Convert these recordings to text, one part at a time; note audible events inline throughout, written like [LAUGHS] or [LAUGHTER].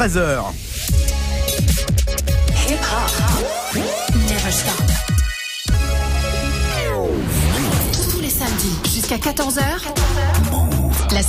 13h. Tous les samedis jusqu'à 14h. La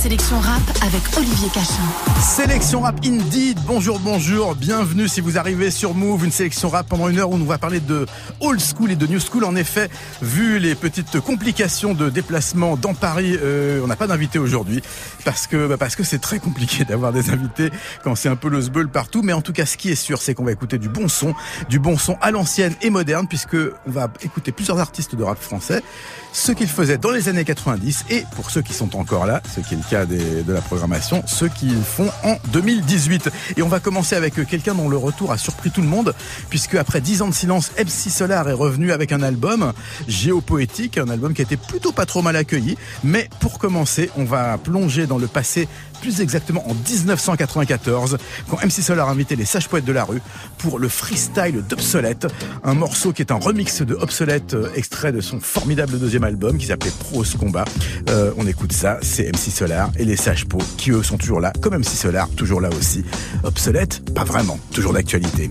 sélection rap avec Olivier Cachin. Sélection rap Indeed, bonjour, bonjour, bienvenue si vous arrivez sur Move, une sélection rap pendant une heure où on va parler de old school et de new school. En effet, vu les petites complications de déplacement dans Paris, euh, on n'a pas d'invité aujourd'hui parce que bah, parce que c'est très compliqué [LAUGHS] d'avoir des invités quand c'est un peu le sbeul partout. Mais en tout cas, ce qui est sûr, c'est qu'on va écouter du bon son, du bon son à l'ancienne et moderne, puisque on va écouter plusieurs artistes de rap français, ce qu'ils faisaient dans les années 90 et pour ceux qui sont encore là, ce qui est le cas de la programmation, ceux qu'ils font en 2018. Et on va commencer avec quelqu'un dont le retour a surpris tout le monde, puisque après 10 ans de silence, MC Solar est revenu avec un album géopoétique, un album qui a été plutôt pas trop mal accueilli. Mais pour commencer, on va plonger dans le passé plus exactement en 1994, quand MC Solar a invité les sages poètes de la rue pour le freestyle d'Obsolète, un morceau qui est un remix de Obsolète, euh, extrait de son formidable deuxième album qui s'appelait Prose Combat. Euh, on écoute ça, c'est MC Solar et les sages pots qui eux sont toujours là, comme MC Solar, toujours là aussi. Obsolète, pas vraiment, toujours d'actualité.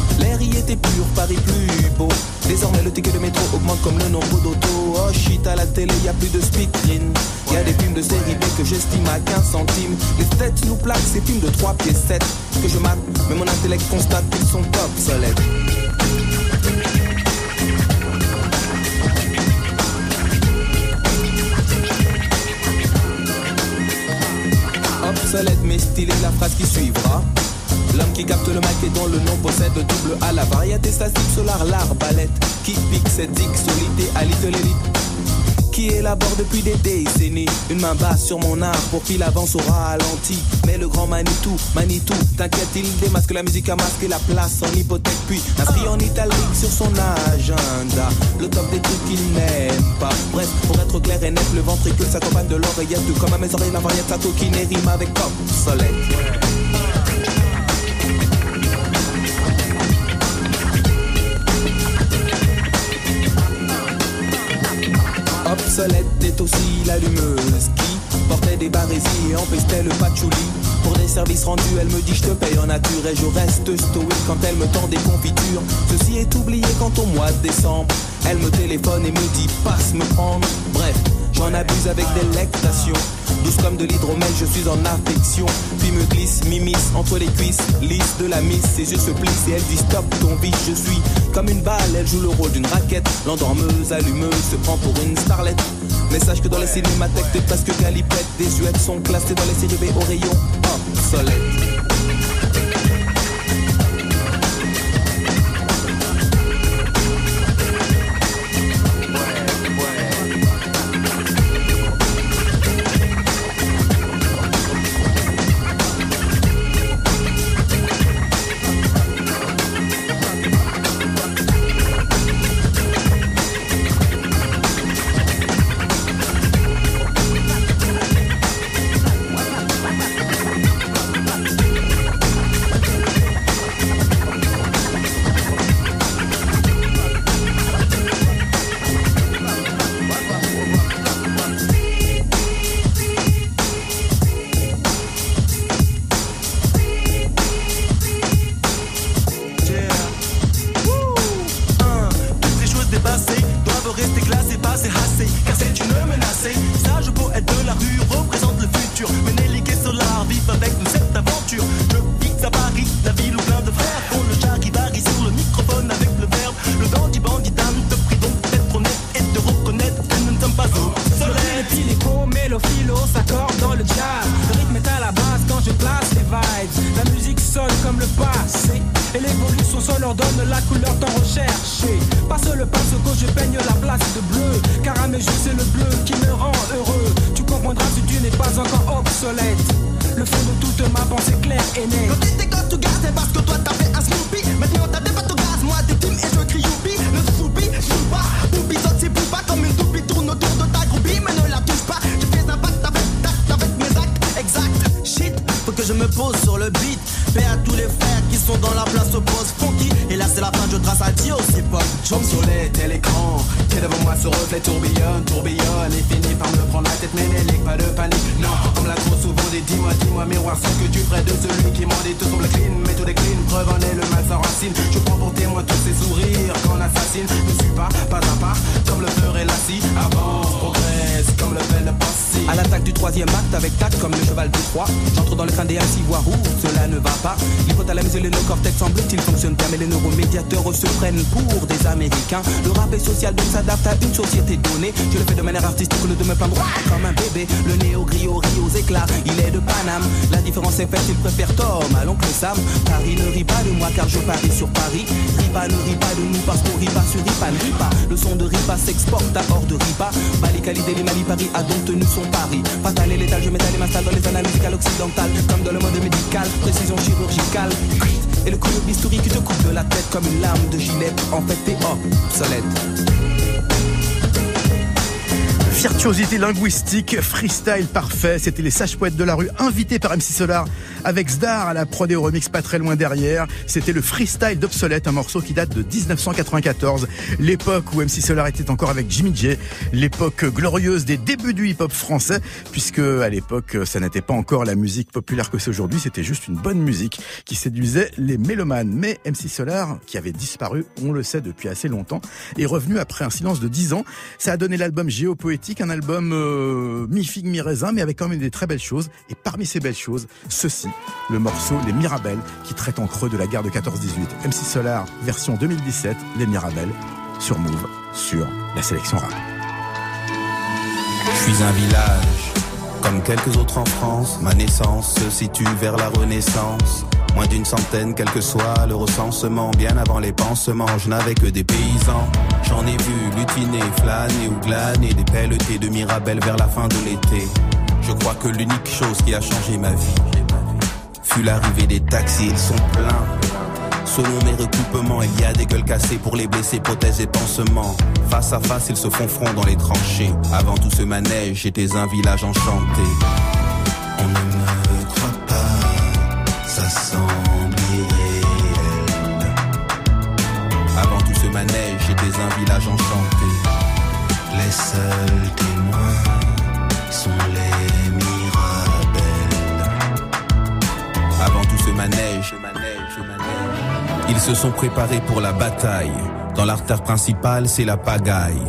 L'air y était pur, Paris plus beau. Désormais, le ticket de métro augmente comme le nombre d'autos. Oh shit, à la télé, y a plus de speedrine. Y a des films de série B que j'estime à 15 centimes. Les têtes nous plaquent ces films de 3 pièces 7 que je mate, mais mon intellect constate qu'ils sont obsolètes. Obsolète mais stylé la phrase qui suivra. L'homme qui capte le mic et dont le nom possède double A la variété statique solar l'arbalète qui pique cette zig solité à l'élite qui élabore depuis des décennies? Une main basse sur mon art pour qu'il avance au ralenti. Mais le grand Manitou, Manitou, t'inquiète, il démasque la musique à masquer la place en hypothèque, puis inscrit en italique sur son agenda. Le top des trucs qu'il n'aime pas. Bref, pour être clair et net, le ventricule s'accompagne de l'oreillette, comme à mes oreilles la variété sa coquine et rime avec obsolète. Obsolète est aussi l'allumeuse qui portait des barésies et empestait le patchouli. Pour des services rendus, elle me dit je te paye en nature et je reste stoïque quand elle me tend des confitures. Ceci est oublié quand au mois de décembre, elle me téléphone et me dit passe me prendre. Bref, j'en abuse avec délectation. Douce comme de l'hydromel, je suis en affection. M'immisce entre les cuisses, lisse de la miss. Ses yeux se plissent et elle dit stop ton vice. Je suis comme une balle, elle joue le rôle d'une raquette. L'endormeuse, allumeuse, se prend pour une starlette. Mais sache que dans les cinémathèques, t'es presque galipette. Des huettes sont classées dans les séries B au rayon obsolète. Moi se reflet tourbillonne, tourbillonne. Et finit par me prendre la tête ménélique, pas de panique. Non, comme la trop souvent dit dis-moi, dis-moi miroir Sans que tu ferais de celui qui m'en dit. Tout semble clean Mais tout décline, preuve en est le mal sans racine. Je prends pour témoin tous ces sourires qu'on assassine. Ne suis pas, pas à pas, comme le ferait la scie. Avance, progresse, comme le fait le passé À l'attaque du troisième acte avec tact comme le cheval de Troie J'entre dans le crâne des ainsi voir où cela ne va pas. L'hypothalamus et le cortex semble-t-il fonctionnent. Bien Mais les neuromédiateurs se prennent pour des Américains. Le rap est social donc s'adapte à une société donnée. Je le fais de manière artistique le de me peindre comme un bébé. Le néo rit aux éclats, il est de Paname. La différence est faite, il préfère Tom à l'oncle Sam. Paris ne rit pas de moi car je parie sur Paris. Ripa ne rit pas de nous parce qu'on rit pas sur Ripa ne Le son de Ripa s'exporte à hors de Ripa. Bali, Paris a donc tenu pari Fatal et létal, je m'étale et m'installe dans les analyses occidentales Comme dans le mode médical, précision chirurgicale. Et le collier bistouri qui te coupe de la tête comme une lame de gilet. En fait, t'es obsolète. Virtuosité linguistique, freestyle parfait, c'était les sages poètes de la rue invités par MC Solar avec Zdar à la prod et au remix pas très loin derrière. C'était le freestyle d'Obsolète, un morceau qui date de 1994, l'époque où MC Solar était encore avec Jimmy J, l'époque glorieuse des débuts du hip-hop français, puisque à l'époque ça n'était pas encore la musique populaire que c'est aujourd'hui, c'était juste une bonne musique qui séduisait les mélomanes. Mais MC Solar, qui avait disparu, on le sait depuis assez longtemps, est revenu après un silence de 10 ans. Ça a donné l'album Géopoétique un album euh, mi-figue, mi-raisin, mais avec quand même des très belles choses. Et parmi ces belles choses, ceci, le morceau Les Mirabelles, qui traite en creux de la guerre de 14-18. MC Solar, version 2017, Les Mirabelles, sur Move, sur la sélection rap. Je suis un village, comme quelques autres en France. Ma naissance se situe vers la Renaissance. Moins d'une centaine, quel que soit le recensement. Bien avant les pansements, je n'avais que des paysans. J'en ai vu lutiner, flâner ou glaner des pelletés de Mirabelle vers la fin de l'été. Je crois que l'unique chose qui a changé ma vie fut l'arrivée des taxis, ils sont pleins. Selon mes recoupements, il y a des gueules cassées pour les blessés, prothèses et pansements. Face à face, ils se font front dans les tranchées. Avant tout ce manège, j'étais un village enchanté. On ne me croit pas, ça semble irréel. Avant tout ce manège, j'étais un village enchanté. Les seuls Manège, ils se sont préparés pour la bataille. Dans l'artère principale, c'est la pagaille.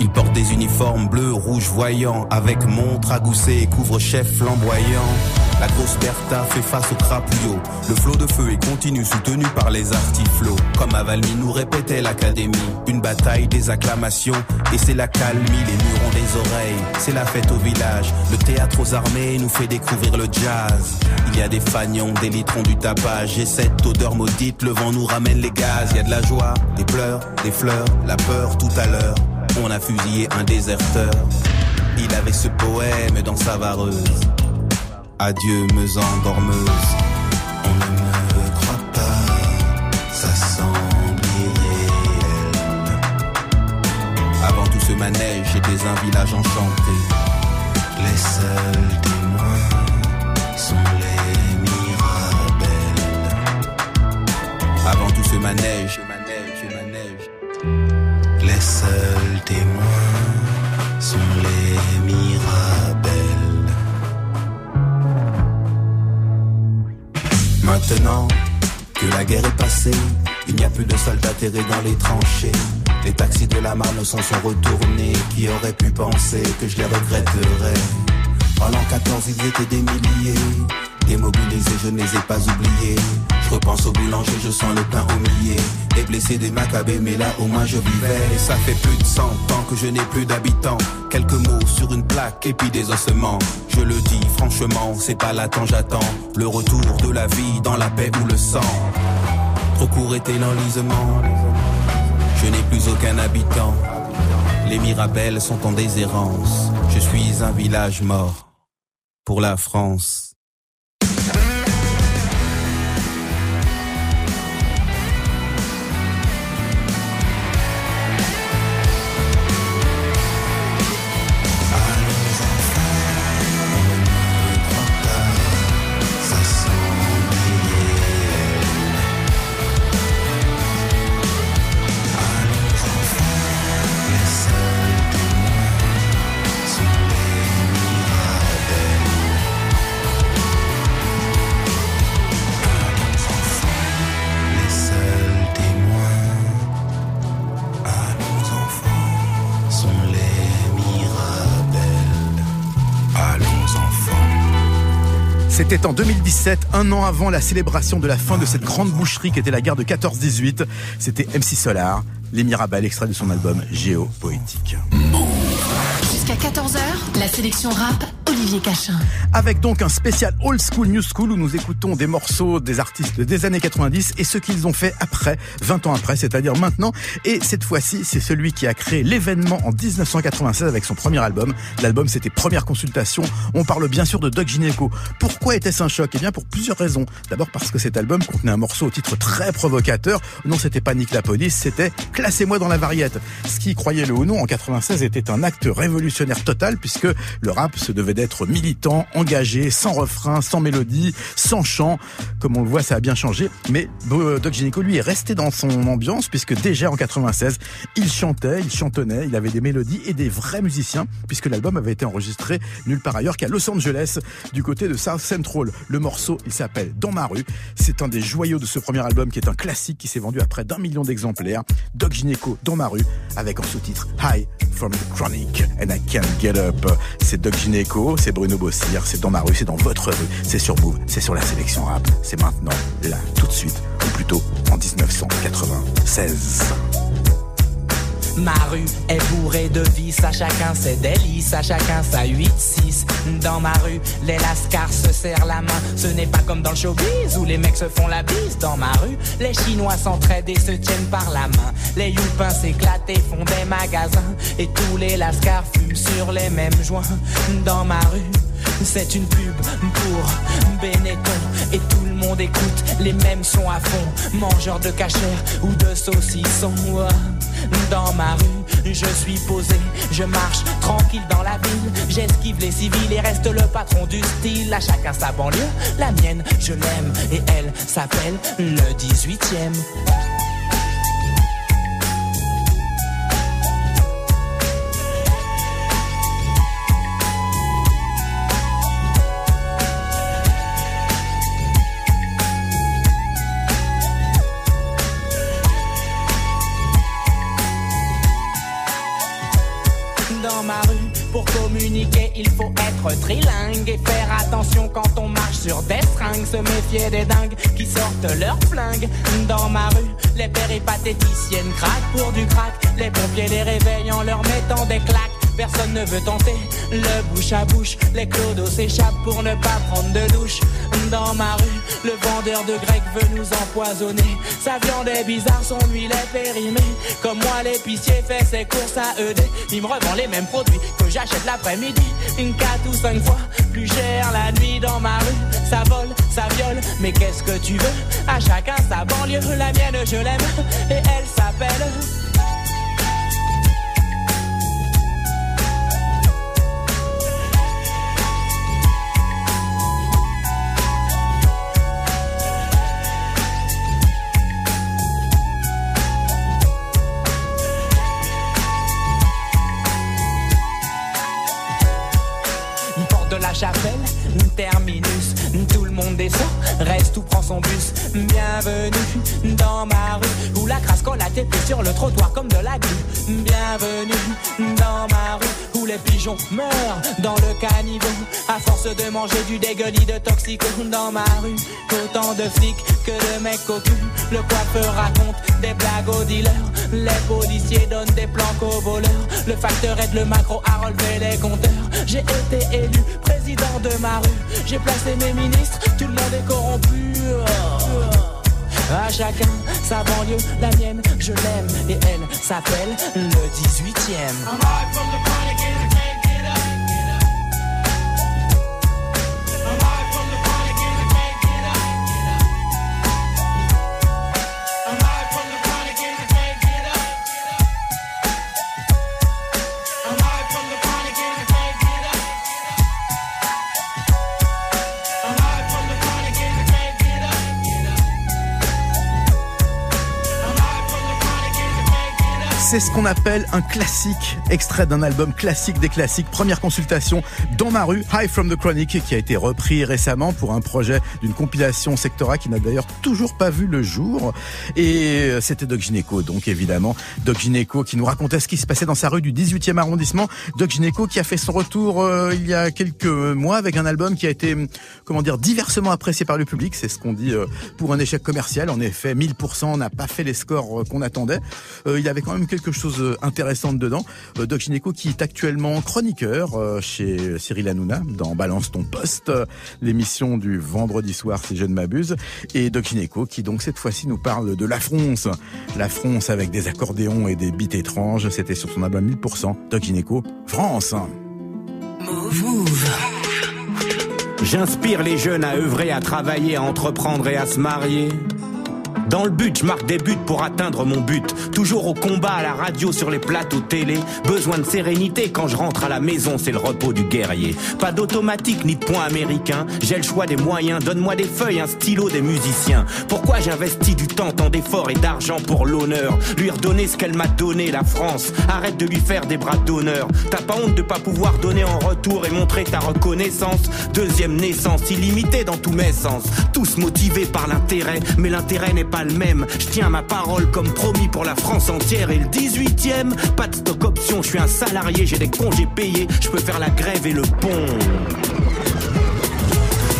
Ils portent des uniformes bleus, rouges voyants, avec montre à gousset et couvre-chef flamboyant. La grosse Bertha fait face au crapouillot. Le flot de feu est continu, soutenu par les artiflots. Comme à nous répétait l'académie. Une bataille des acclamations, et c'est la calmie, les murs ont des oreilles. C'est la fête au village. Le théâtre aux armées nous fait découvrir le jazz. Il y a des fagnons, des litrons, du tapage. Et cette odeur maudite, le vent nous ramène les gaz. Il y a de la joie, des pleurs, des fleurs, la peur tout à l'heure. On a fusillé un déserteur. Il avait ce poème dans sa vareuse. Adieu, meuse endormeuse. On ne me croit pas, ça semble irréel. Avant tout ce manège, j'étais un village enchanté. Les seuls témoins sont les mirabelles. Avant tout ce manège, seuls témoins sont les mirabelles. Maintenant que la guerre est passée, il n'y a plus de soldats terrés dans les tranchées. Les taxis de la Marne s'en sont retournés. Qui aurait pu penser que je les regretterais? En l'an 14, ils étaient des milliers. Démobilisés, je ne les ai pas oubliés. Je repense au boulanger, je sens le pain au millet. Des blessés, des macabées, mais là au moins je vivais. Et ça fait plus de 100 ans que je n'ai plus d'habitants. Quelques mots sur une plaque et puis des ossements. Je le dis franchement, c'est pas là j'attends. Le retour de la vie dans la paix ou le sang. Trop court était l'enlisement. Je n'ai plus aucun habitant. Les Mirabelles sont en déshérence. Je suis un village mort. Pour la France. C'était en 2017, un an avant la célébration de la fin de cette grande boucherie qui était la guerre de 14-18. C'était MC Solar, les Mirabelles, extrait de son album Géopoétique. Jusqu'à 14h, la sélection rap Avec donc un spécial old school, new school où nous écoutons des morceaux des artistes des années 90 et ce qu'ils ont fait après, 20 ans après, c'est-à-dire maintenant. Et cette fois-ci, c'est celui qui a créé l'événement en 1996 avec son premier album. L'album, c'était Première Consultation. On parle bien sûr de Doc Gineco. Pourquoi était-ce un choc? Eh bien, pour plusieurs raisons. D'abord parce que cet album contenait un morceau au titre très provocateur. Non, c'était pas Nick la police, c'était Classez-moi dans la variette. Ce qui, croyez-le ou non, en 96 était un acte révolutionnaire total puisque le rap se devait d'être militant, engagé, sans refrain, sans mélodie, sans chant. Comme on le voit, ça a bien changé. Mais euh, Doc Gynéco, lui, est resté dans son ambiance puisque déjà en 96, il chantait, il chantonnait, il avait des mélodies et des vrais musiciens puisque l'album avait été enregistré nulle part ailleurs qu'à Los Angeles, du côté de South Central. Le morceau, il s'appelle Dans ma rue. C'est un des joyaux de ce premier album qui est un classique qui s'est vendu à près d'un million d'exemplaires. Doc Gynéco, Dans ma rue, avec en sous-titre High from the Chronic and I Can't Get Up. C'est Doc C'est Bruno Bossir, c'est dans ma rue, c'est dans votre rue, c'est sur Move, c'est sur la sélection rap. C'est maintenant, là, tout de suite, ou plutôt en 1996. Ma rue est bourrée de vices, à chacun ses délices, à chacun sa 8-6. Dans ma rue, les lascars se serrent la main. Ce n'est pas comme dans le showbiz où les mecs se font la bise. Dans ma rue, les Chinois s'entraident et se tiennent par la main. Les youpins s'éclatent et font des magasins. Et tous les lascars fument sur les mêmes joints. Dans ma rue, c'est une pub pour Benetton et tout le monde écoute les mêmes sons à fond. Mangeur de cachère ou de saucisson. Dans ma rue, je suis posé, je marche tranquille dans la ville. J'esquive les civils et reste le patron du style. À chacun sa banlieue, la mienne, je l'aime et elle s'appelle le 18e. dans Se méfier des dingues qui sortent leurs flingues. Dans ma rue, les péripatéticiennes craquent pour du crack. Les pompiers les réveillent en leur mettant des claques. Personne ne veut tenter le bouche à bouche. Les clodos s'échappent pour ne pas prendre de douche. Dans ma rue, le vendeur de grec veut nous empoisonner. Sa viande est bizarre, son huile est périmée. Comme moi, l'épicier fait ses courses à ED. Il me revend les mêmes produits que j'achète l'après-midi. Une 4 ou 5 fois la nuit dans ma rue. Ça vole, ça viole, mais qu'est-ce que tu veux? À chacun sa banlieue, la mienne je l'aime. Et elle s'appelle. Bienvenue dans ma rue où la crasse quand la tes sur le trottoir comme de la glu. Bienvenue dans ma rue où les pigeons meurent dans le caniveau. À force de manger du dégueulis de toxico dans ma rue. Autant de flics que de mecs au. Le coiffeur raconte des blagues aux dealers. Les policiers donnent des planques aux voleurs. Le facteur aide le macro à relever les compteurs. J'ai été élu président de ma rue. J'ai placé mes ministres, tout le monde est corrompu. À chacun sa banlieue, la mienne, je l'aime et elle s'appelle le 18ème. C'est ce qu'on appelle un classique, extrait d'un album classique des classiques. Première consultation dans ma rue, High from the Chronic, qui a été repris récemment pour un projet d'une compilation Sectora qui n'a d'ailleurs toujours pas vu le jour. Et c'était Doc Gineco, donc évidemment. Doc Gineco qui nous racontait ce qui se passait dans sa rue du 18e arrondissement. Doc Gineco qui a fait son retour euh, il y a quelques mois avec un album qui a été, comment dire, diversement apprécié par le public. C'est ce qu'on dit euh, pour un échec commercial. En effet, 1000% n'a pas fait les scores euh, qu'on attendait. Euh, il avait quand même quelque chose d'intéressant dedans. Euh, Doc Gineco qui est actuellement chroniqueur euh, chez Cyril Hanouna dans Balance ton poste, euh, l'émission du vendredi soir si je ne m'abuse. Et Doc Gineco qui donc cette fois-ci nous parle de la France. La France avec des accordéons et des beats étranges. C'était sur son album 1000%. Doc Gineco, France. J'inspire les jeunes à œuvrer, à travailler, à entreprendre et à se marier. Dans le but, je marque des buts pour atteindre mon but. Toujours au combat, à la radio, sur les plateaux télé. Besoin de sérénité quand je rentre à la maison, c'est le repos du guerrier. Pas d'automatique ni de point américain. J'ai le choix des moyens. Donne-moi des feuilles, un stylo, des musiciens. Pourquoi j'investis du temps, tant d'efforts et d'argent pour l'honneur? Lui redonner ce qu'elle m'a donné, la France. Arrête de lui faire des bras d'honneur. T'as pas honte de pas pouvoir donner en retour et montrer ta reconnaissance? Deuxième naissance, illimitée dans tous mes sens. Tous motivés par l'intérêt, mais l'intérêt n'est pas le même. Je tiens ma parole comme promis pour la France entière. Et le 18ème, pas de stock option, je suis un salarié, j'ai des congés payés, je peux faire la grève et le pont.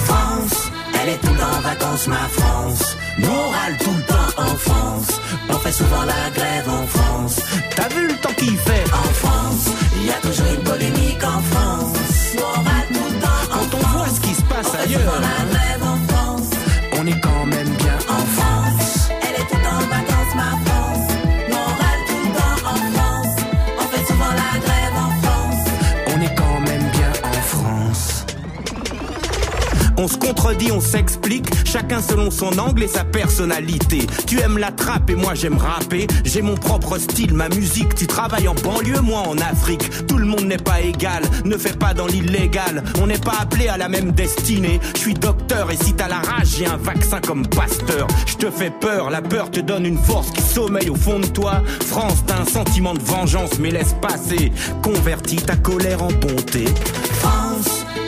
France, elle est tout le temps en vacances, ma France. Nous on râle tout le temps en France. On fait souvent la grève en France. T'as vu le temps qu'il fait? En France, il y a toujours une polémique en France. Nous on râle tout le temps en Quand on voit ce qui se passe On ailleurs, On se contredit, on s'explique, chacun selon son angle et sa personnalité. Tu aimes la trappe et moi j'aime rapper. J'ai mon propre style, ma musique. Tu travailles en banlieue, moi en Afrique. Tout le monde n'est pas égal, ne fais pas dans l'illégal. On n'est pas appelé à la même destinée. Je suis docteur et si t'as la rage, j'ai un vaccin comme pasteur. Je te fais peur, la peur te donne une force qui sommeille au fond de toi. France, t'as un sentiment de vengeance, mais laisse passer. Convertis ta colère en bonté.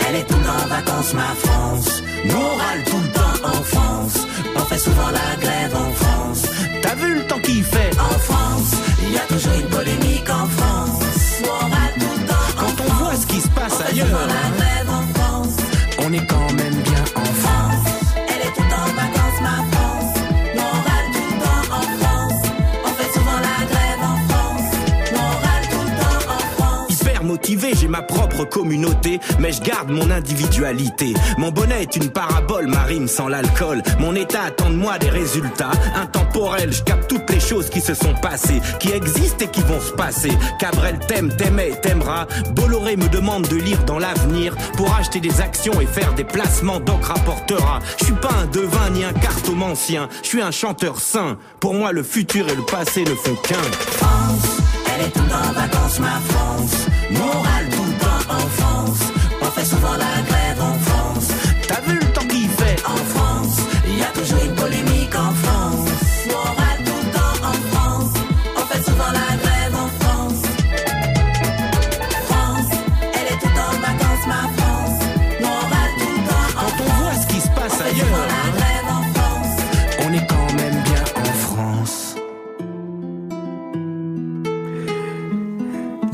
Elle est tout le temps en vacances, ma France. Nous on râle tout le temps en France. On fait souvent la grève en France. T'as vu le temps qu'il fait En France, il y a toujours une polémique en France. Nous on râle tout le temps en Quand on voit ce qui se passe On fait ailleurs, souvent la grève en France. on est quand même communauté, mais je garde mon individualité. Mon bonnet est une parabole, ma rime sans l'alcool. Mon état attend de moi des résultats intemporels. Je capte toutes les choses qui se sont passées, qui existent et qui vont se passer. Cabrel t'aime, t'aimait, t'aimera. Bolloré me demande de lire dans l'avenir pour acheter des actions et faire des placements, donc rapportera. Je suis pas un devin ni un cartomancien, je suis un chanteur sain. Pour moi, le futur et le passé ne font qu'un. France, elle est en vacances, ma France. Nous en France. On fait souvent la grève en France. T'as vu?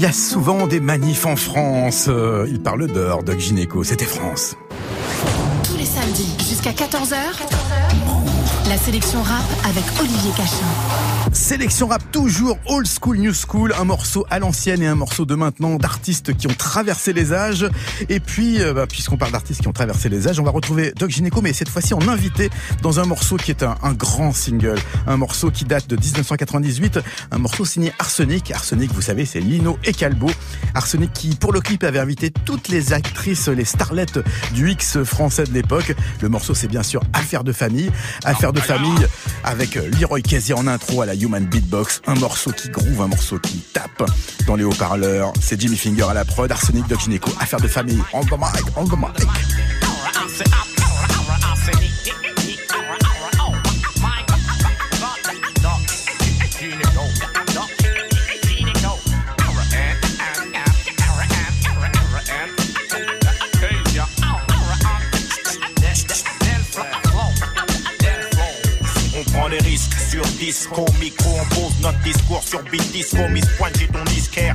Y a souvent des manifs en France. Euh, il parle d'heure, Doc Gynéco. C'était France. Tous les samedis jusqu'à 14h. La sélection rap avec Olivier Cachin. Sélection rap toujours old school, new school, un morceau à l'ancienne et un morceau de maintenant d'artistes qui ont traversé les âges. Et puis, euh, bah, puisqu'on parle d'artistes qui ont traversé les âges, on va retrouver Doc Gineco, mais cette fois-ci en invité dans un morceau qui est un, un grand single, un morceau qui date de 1998, un morceau signé Arsenic. Arsenic, vous savez, c'est Lino et Calbo. Arsenic qui, pour le clip, avait invité toutes les actrices, les starlettes du X français de l'époque. Le morceau, c'est bien sûr Affaire de famille. Affaire de famille avec Leroy Casey en intro à la Human Beatbox. Un morceau qui groove, un morceau qui tape dans les haut-parleurs. C'est Jimmy Finger à la prod, Arsenic Doc Gineco. Affaire de famille. On the mic, on the mic. 10 micro, on pose notre discours sur beat disco, Miss point j'ai ton disquaire,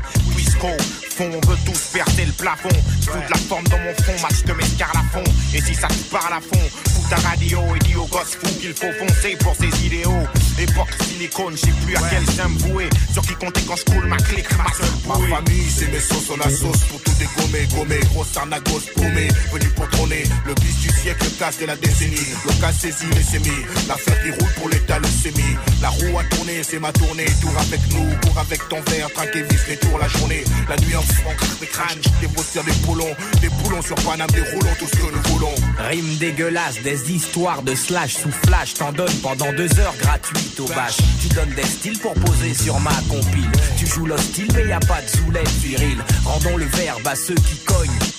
fond On veut tous percer le plafond. Fous de la forme dans mon fond, match de mes à fond. Et si ça te parle à fond, ta radio et dis aux gosses fous qu'il faut foncer pour ses idéaux, époque silicone, je sais plus à quel j'aime vouer, sur qui compter quand je coule ma clique, ma seule Ma famille, c'est mes sauces, on a sauce pour tout dégommer, gommer. Grosse arnagos paumée, venu pour trôner. Le bis du siècle, le casse de la décennie. Le cas saisi, les sémis. L'affaire qui roule pour l'état, le sémi. La roue a tourné, c'est ma tournée. Tour avec nous, cours avec ton verre. Trinque et vis les tours la journée. La nuit en fond, des crânes, des bosseurs, des poulons. Des poulons sur Paname, des roulons, tout ce que nous voulons. Rime dégueulasse, des histoires de slash sous flash, t'en donnes pendant deux heures gratuites au bâche. Tu donnes des styles pour poser sur ma compile. Tu joues l'hostile, mais y a pas de soulève viril. Rendons le verbe à ceux qui cognent.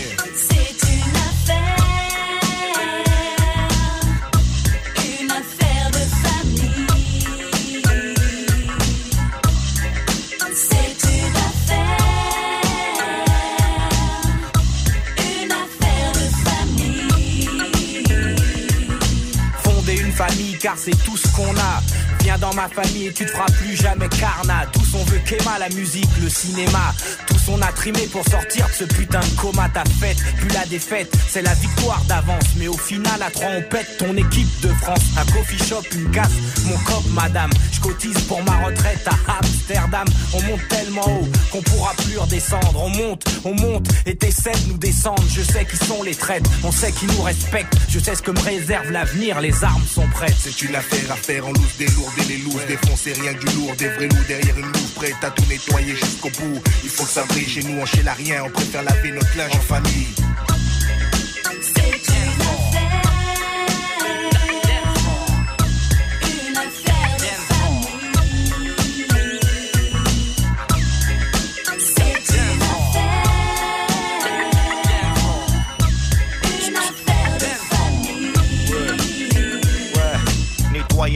C'est tout ce qu'on a. Viens dans ma famille et tu te feras plus jamais carnat. Tous on veut qu'Emma, la musique, le cinéma. On a trimé pour sortir de ce putain de coma. Ta fête, puis la défaite, c'est la victoire d'avance. Mais au final, à trois on pète ton équipe de France. Un coffee shop, une casse, mon cop, madame. Je cotise pour ma retraite à Amsterdam. On monte tellement haut qu'on pourra plus redescendre. On monte, on monte et t'essaies de nous descendre. Je sais qui sont les traites, on sait qui nous respectent. Je sais ce que me réserve l'avenir, les armes sont prêtes. C'est une affaire à faire en loose, délourder les looses, défoncer rien que du lourd, des vrais loups derrière une loupe, prête à tout nettoyer jusqu'au bout. Il faut que ça chez nous, on chez la rien, on préfère laver notre linge en famille.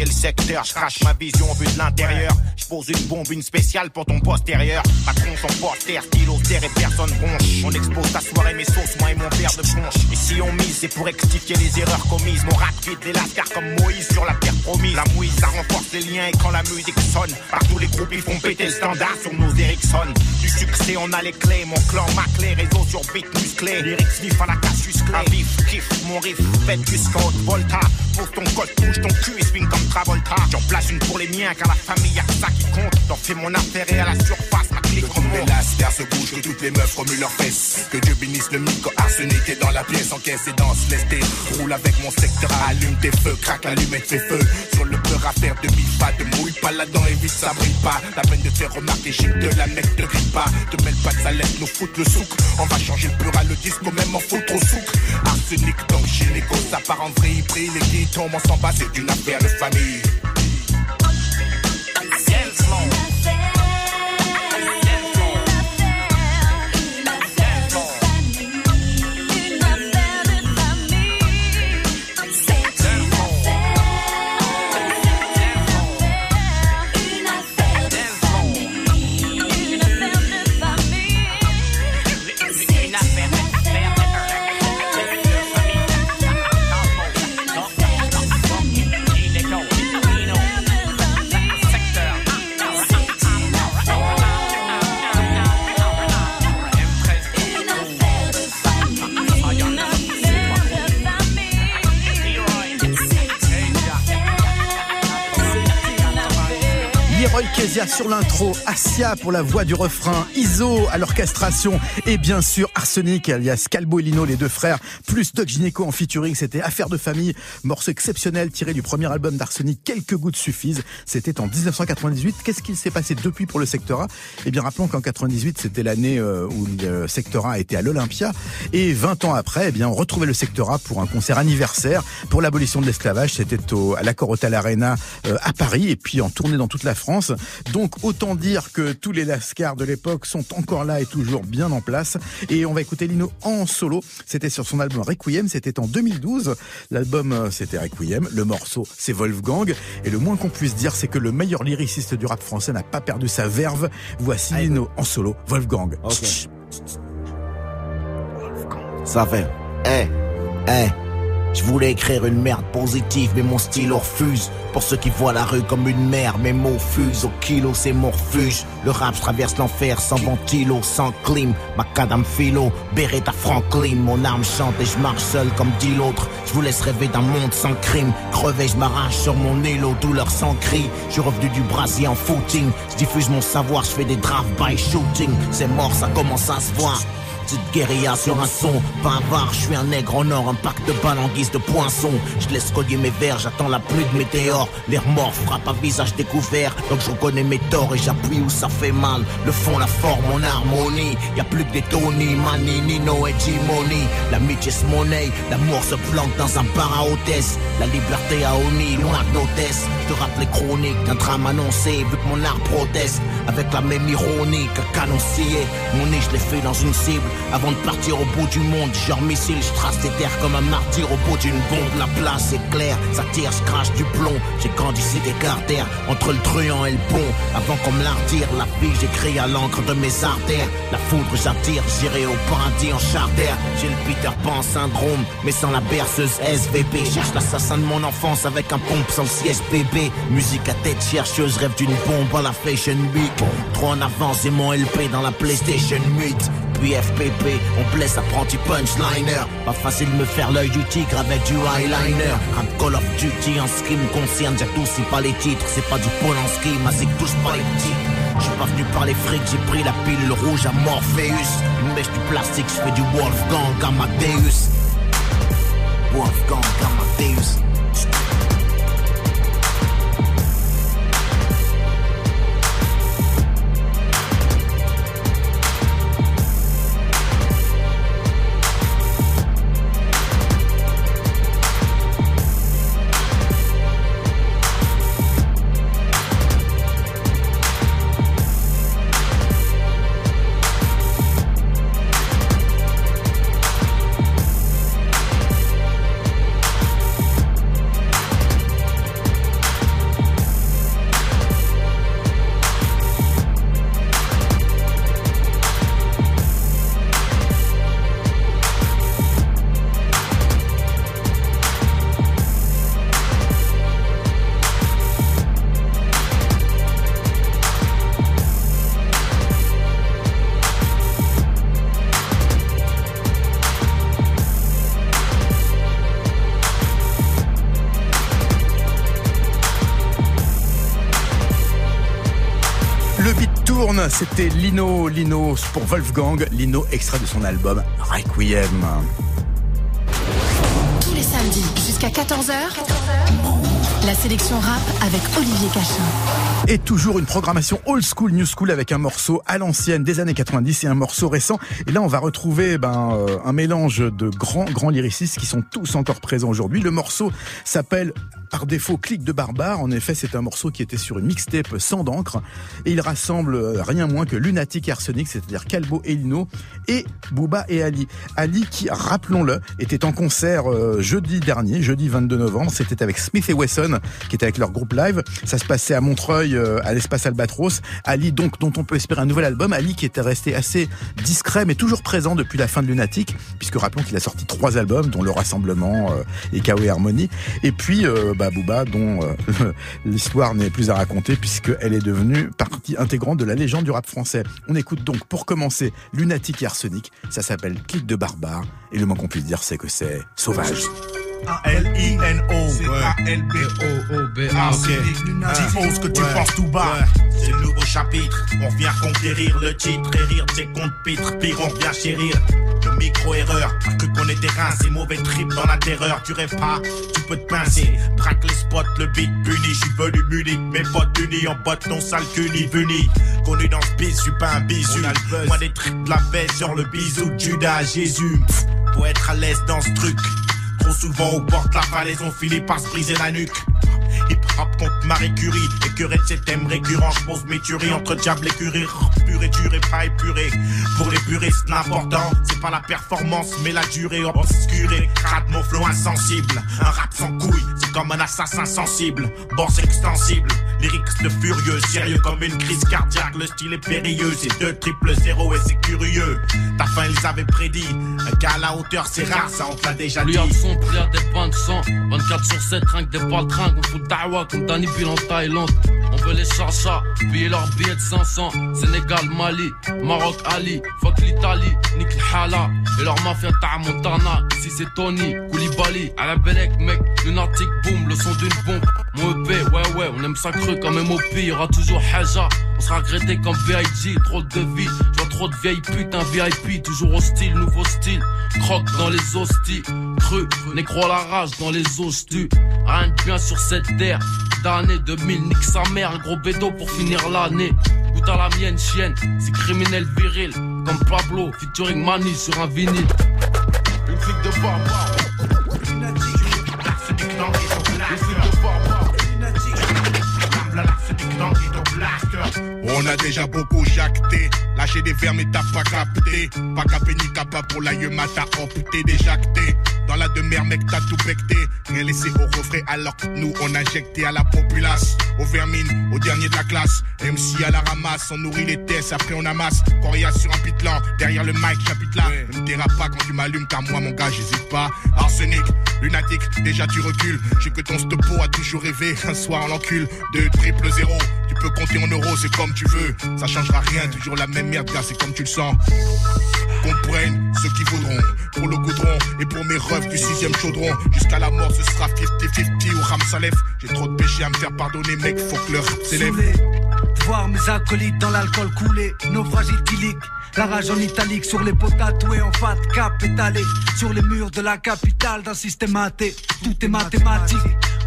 Le secteur, je crache ma vision au but de l'intérieur. Je pose une bombe, une spéciale pour ton postérieur. Patron, son poster, stylo, terre et personne bronche. On expose ta soirée, mes sauces, moi et mon père de ponche. Et si on mise, c'est pour rectifier les erreurs commises. Mon rap quitte les lascars comme Moïse sur la terre promise. La mouise, ça renforce les liens et quand la musique sonne, partout les groupes ils font péter le standard sur nos Ericsson. Du succès, on a les clés, mon clan maclé, réseau sur beat musclé. Lyrics vif à la casus clé. Un kiff, mon riff, fête du scout, Volta. Pose ton code, touche ton cul et swing comme Travolta. J'en place une pour les miens car la famille que ça qui compte. J'en fais mon affaire et à la surface, ma clique les remonte. lascars se bougent, que toutes les meufs remuent leurs fesses. Que Dieu bénisse le micro arsenic est dans la pièce, encaisse et danse, laisse tes roule avec mon secteur, allume tes feux, craque l'allumette, fait feu. Sur le peur à faire de bif pas, de mouille pas là-dedans, évite ça brille pas. La peine de faire remarquer, chic de la mec te grille pas. Te mêle pas de sa lettre, nous foutre le souk. On va changer le peur à le disque, même en foutre au souk. Arsenic donc gynéco, ça part en vrille, brille, les qui tombent, on s'en bat, c'est une affaire de famille. Sur l'intro, Asia pour la voix du refrain, Iso à l'orchestration et bien sûr Arsenic alias Calbo et Lino, les deux frères, plus Doc Gineco en featuring. C'était Affaire de famille, morceau exceptionnel tiré du premier album d'Arsenic. Quelques gouttes suffisent. C'était en 1998. Qu'est-ce qu'il s'est passé depuis pour le Secteur A Eh bien, rappelons qu'en 98, c'était l'année euh, où le Secteur était à l'Olympia. Et 20 ans après, eh bien, on retrouvait le Secteur pour un concert anniversaire pour l'abolition de l'esclavage. C'était à l'Accor Hotel Arena euh, à Paris et puis en tournée dans toute la France. Donc, autant dire que tous les lascars de l'époque sont encore là et toujours bien en place. Et on va écouter Lino en solo. C'était sur son album Requiem. C'était en 2012. L'album, euh, c'était Requiem. Le morceau, c'est Wolfgang. Et le moins qu'on puisse dire, c'est que le meilleur lyriciste du rap français n'a pas perdu sa verve. Voici Lino en solo, Wolfgang. Ça fait. Eh, eh. Je voulais écrire une merde positive, mais mon stylo refuse. Pour ceux qui voient la rue comme une mer, mes mots fusent. Au kilo, c'est mon. Le rap, je traverse l'enfer sans ventilo, sans clim. Macadam philo, Beretta Franklin. Mon arme chante et je marche seul comme dit l'autre. Je vous laisse rêver d'un monde sans crime. Crevé, je m'arrache sur mon élo, douleur sans cri. Je suis revenu du brasier en footing. Je diffuse mon savoir, je fais des drive-by shooting. C'est mort, ça commence à se voir. Petite guérilla sur un son, pas avare, je suis un nègre en or, un pack de balles en guise de poinçon. Je laisse collier mes verres, j'attends la pluie de météores. L'air mort frappe à visage découvert, donc je reconnais mes torts et j'appuie où ça fait mal. Le fond, la forme, mon harmonie. Y a plus que des Tony, Mani, Nino et Jimoni. L'amitié se monnaie, l'amour se planque dans un bar à hôtesse. La liberté à Oni, loin de nos tests. Je te rappelle les chroniques d'un drame annoncé, vu que mon art proteste. Avec la même ironie qu'un canon scié. Mon nez, je l'ai fait dans une cible. Avant de partir au bout du monde, genre missile, je trace des terres comme un martyr au bout d'une bombe. La place est claire, ça tire, je crache du plomb. J'ai grandi ici des cartères, entre le truand et le pont. Avant qu'on me la retire, la vie j'écris à l'encre de mes artères. La foudre j'attire, j'irai au paradis en charter. J'ai le Peter Pan syndrome, mais sans la berceuse SVP. Cherche l'assassin de mon enfance avec un pompe sans siège bébé. Musique à tête chercheuse, rêve d'une bombe à la Fashion Week. Trop en avance et mon LP dans la PlayStation 8 puis FPP, on blesse apprenti punchliner. Pas facile de me faire l'œil du tigre avec du eyeliner. Rap Call of Duty en ce qui me concerne, j'adoucis pas les titres. C'est pas du Polanski, ma zig touche pas les petits. Je suis pas venu par les frics, j'ai pris la pile rouge à Morpheus. Une du plastique, je fais du Wolfgang Amadeus. Wolfgang Amadeus. C'était Lino, Lino pour Wolfgang, Lino extrait de son album Requiem. Tous les samedis jusqu'à 14h. La sélection rap avec Olivier Cachin. Et toujours une programmation old school, new school avec un morceau à l'ancienne des années 90 et un morceau récent. Et là, on va retrouver ben, euh, un mélange de grands, grands lyricistes qui sont tous encore présents aujourd'hui. Le morceau s'appelle par défaut Clic de Barbare. En effet, c'est un morceau qui était sur une mixtape sans d'encre. Et il rassemble euh, rien moins que Lunatic et Arsenic, c'est-à-dire Calbo et Lino, et Booba et Ali. Ali qui, rappelons-le, était en concert euh, jeudi dernier, jeudi 22 novembre. C'était avec Smith et Wesson, qui était avec leur groupe live. Ça se passait à Montreuil, euh, à l'espace Albatros. Ali, donc, dont on peut espérer un nouvel album. Ali qui était resté assez discret, mais toujours présent depuis la fin de Lunatic, puisque rappelons qu'il a sorti trois albums, dont Le Rassemblement euh, et K.O. et Harmony. Et puis, euh, bah, Dont euh, [LAUGHS] l'histoire n'est plus à raconter, puisqu'elle est devenue partie intégrante de la légende du rap français. On écoute donc, pour commencer, Lunatic et Arsenic. Ça s'appelle Clic de Barbare. Et le moins qu'on puisse dire, c'est que c'est sauvage. L-I-N-O. C'est A-L-B-O. Ah, ok. Dis-moi ce que tu penses tout bas. C'est le nouveau chapitre, on vient conquérir le titre et rire de ses comptes pitres, pire on vient chérir. De micro-erreur, que qu'on était rincé, mauvais trip dans la terreur, tu rêves pas, tu peux te pincer. Braque les spots, le beat puni, je suis venu munique, mes potes unis en botte, non sale que ni venu. Connu dans ce bis, je suis pas un bisu. Moi des tripes de la baisse sur le bisou de Judas Jésus. Pff, Pour être à l'aise dans ce truc, trop souvent au bord de la falaise, on finit par se briser la nuque. Hip hop contre Marie Curie, écuré de ces thèmes récurrents, je pose mes tueries entre diable et curie, pur et dur et pas épuré. Pour les puristes, l'important, c'est pas la performance, mais la durée obscurée. Crade mon flow insensible, un rap sans couille, c'est comme un assassin sensible. Boss extensible, lyrics de furieux, sérieux comme une crise cardiaque, le style est périlleux, c'est deux triple zéro et c'est curieux. Ta fin, ils avaient prédit, un gars à la hauteur, c'est rare, ça on te l'a déjà dit. Plus son, des bains de sang. 24 sur 7, rien que des balles. On fout dawa comme Danny Bill en Thaïlande. On veut les chacha, payer leurs billets de 500. Sénégal, Mali, Maroc, Ali. Fuck l'Italie, nique le hala. Et leur mafia ta Montana. Ici c'est Tony, Koulibaly. À la Belek, mec, lunatique, boom, le son d'une bombe. Mon EP, ouais, ouais, on aime ça cru comme MOP. Y'aura toujours Haja. On sera regretté comme VIG, trop de vie. Je trop de vieilles putes, un VIP, toujours hostile, nouveau style. Croque dans les hosties, cru, négro à la rage dans les hosties. Rien de bien sur cette terre. D'année 2000, nique sa mère, un gros bédo pour finir l'année. Goûte à la mienne, chienne, c'est criminel viril. Comme Pablo, featuring Mani sur un vinyle. Une clique de barbares. On a déjà beaucoup jacté, lâché des verres mais t'as pas capté. Pas capé ni capable pour l'aïeuma, t'as opté déjacté. Dans la demeure, mec, t'as tout becté. Rien laissé au refrain alors que nous on injecté à la populace. Au vermine, au dernier de la classe. MC à la ramasse, on nourrit les tests, après on amasse. Coria sur un pitlan, derrière le mic, j'habite là. Ne me pas quand tu m'allumes, car moi mon gars, j'hésite pas. Arsenic, lunatique, déjà tu recules. J'ai que ton stopo a toujours rêvé. Un soir on l'encule, deux triple zéro. Peux compter en euros, c'est comme tu veux. Ça changera rien, toujours la même merde, gars, c'est comme tu le sens. Comprennent ceux qui voudront pour le goudron et pour mes refs du sixième chaudron. Jusqu'à la mort, ce sera 50-50 ou Ram Salef. J'ai trop de péchés à me faire pardonner, mec, faut que le rap s'élève. Voir mes acolytes dans l'alcool couler, naufrage éthylique. La rage en italique sur les pots tatoués en fat cap étalé sur les murs de la capitale d'un système athée. Tout est mathématique.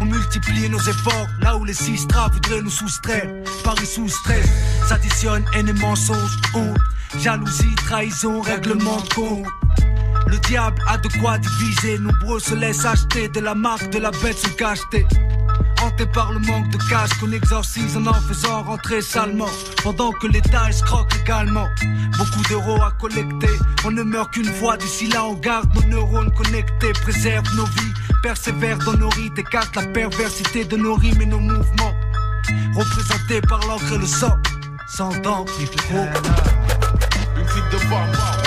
On multiplie nos efforts là où les sistras voudraient nous soustraire. Paris sous stress s'additionne haine et mensonge, honte, jalousie, trahison, règlement de. Le diable a de quoi diviser, nombreux se laissent acheter de la marque de la bête sous cacheté. Hanté par le manque de cash qu'on exorcise en en faisant rentrer salement. Pendant que l'État escroque également Beaucoup d'euros à collecter. On ne meurt qu'une fois, d'ici là on garde nos neurones connectés. Préserve nos vies, persévère dans nos rites. Écarte la perversité de nos rimes et nos mouvements. Représentés par l'encre et le sang. Sans dents ni trop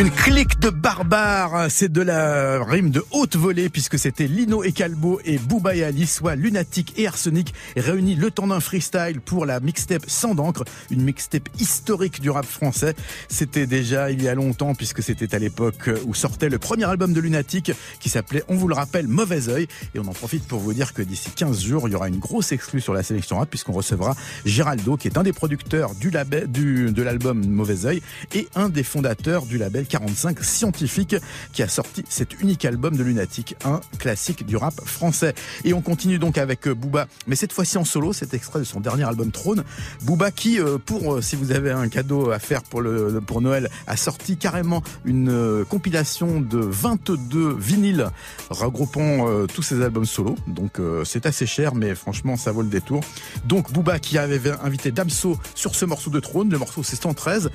Une clique de barbares. C'est de la rime de haute volée puisque c'était Lino et Calbo et Booba et Ali, soit Lunatic et Arsenic, réunis le temps d'un freestyle pour la mixtape Sans d'encre, une mixtape historique du rap français. C'était déjà il y a longtemps puisque c'était à l'époque où sortait le premier album de Lunatic qui s'appelait, on vous le rappelle, Mauvais Oeil. Et on en profite pour vous dire que d'ici 15 jours, il y aura une grosse exclue sur la sélection rap puisqu'on recevra Géraldo qui est un des producteurs du label, de l'album Mauvais Oeil et un des fondateurs du label 45 Scientifique qui a sorti cet unique album de Lunatic, un classique du rap français. Et on continue donc avec euh, Booba, mais cette fois-ci en solo, cet extrait de son dernier album Trône. Booba qui, euh, pour euh, si vous avez un cadeau à faire pour le pour Noël, a sorti carrément une compilation de 22 vinyles regroupant tous ses albums solo. Donc c'est assez cher, mais franchement ça vaut le détour. Donc Booba qui avait invité Damso sur ce morceau de Trône, le morceau c'est 113.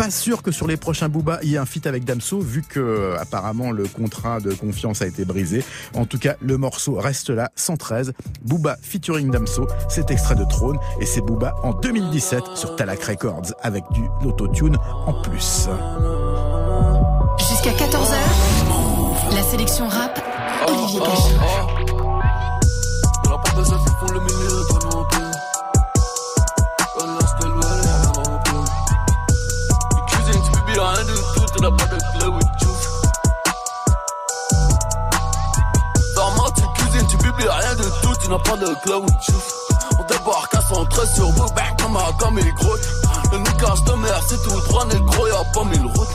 Pas sûr que sur les prochains Booba il y ait un feat avec Damso, vu que euh, apparemment le contrat de confiance a été brisé. En tout cas, le morceau reste là, 113. Booba featuring Damso, c'est extrait de Trône et c'est Booba en 2017 sur Talak Records avec du autotune en plus. Jusqu'à 14h, la sélection rap, Olivier Cachin. On débarque à 113 sur vous, back comme un comme il grotte. Le niquage de mer, c'est tout droit, négro, y'a pas mille routes.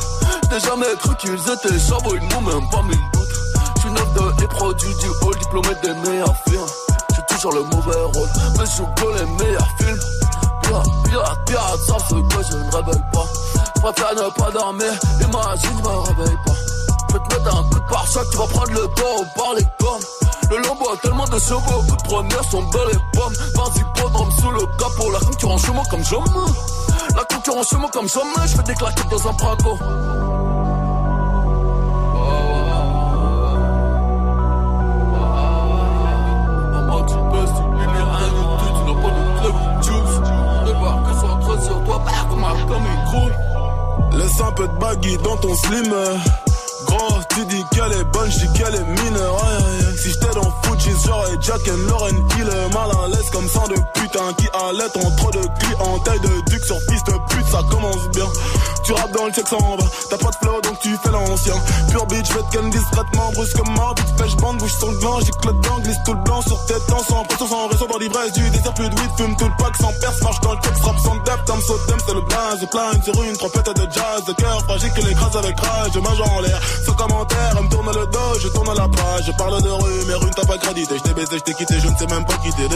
J'ai jamais cru qu'ils étaient chabots, ils n'ont même pas mille doutes. J'suis neuf de et du hall, diplômé des meilleurs films. J'suis toujours le mauvais rôle, mais je que les meilleurs films. Pirate, pirate, pirate, savent ce que je ne révèle pas. J'préfère ne pas dormir, imagine, je me réveille pas. J'vais te mettre un coup de pare-choc, tu vas prendre le tort par les cornes. Le lambeau a tellement de chevaux, coup de sont belles les pommes. Vas-y, podrome sous le capot, la concurrence chez moi comme jamais. La concurrence chez moi comme jamais, j'fais des claquettes dans un croule. Laisse un peu de baggy dans ton slim. Gros, tu dis qu'elle est bonne, je dis qu'elle est aïe. Si j'étais dans Fuji, j'aurais Jack and Lauren Hill. Mal à l'aise comme ça de putain qui allait en trop de clients. Taille de duc sur fils de pute, ça commence bien. Tu rappes dans le check sans bas. T'as pas de flow donc tu fais l'ancien. Pure bitch, fais ken discrètement, brusquement. Vite fait, j'bande, sur le blanc. Le blanc, glisse tout le blanc sur tête, temps sans pression, sans réseau dans l'ivresse. Du désert, plus de weed, fume tout le pack sans perce. Marche dans le check, frappe sans depth. Comme Sotem, c'est le blaze. Plains sur une trompette de jazz. De cœur fragile qui l'écrase avec rage. Mange en l'air, sans commentaire. Elle me tourne le dos, je tourne la page. Je parle de rue, mais rue t'as pas crédité. Je t'ai baisé, je t'ai quitté, je ne sais même pas quitter.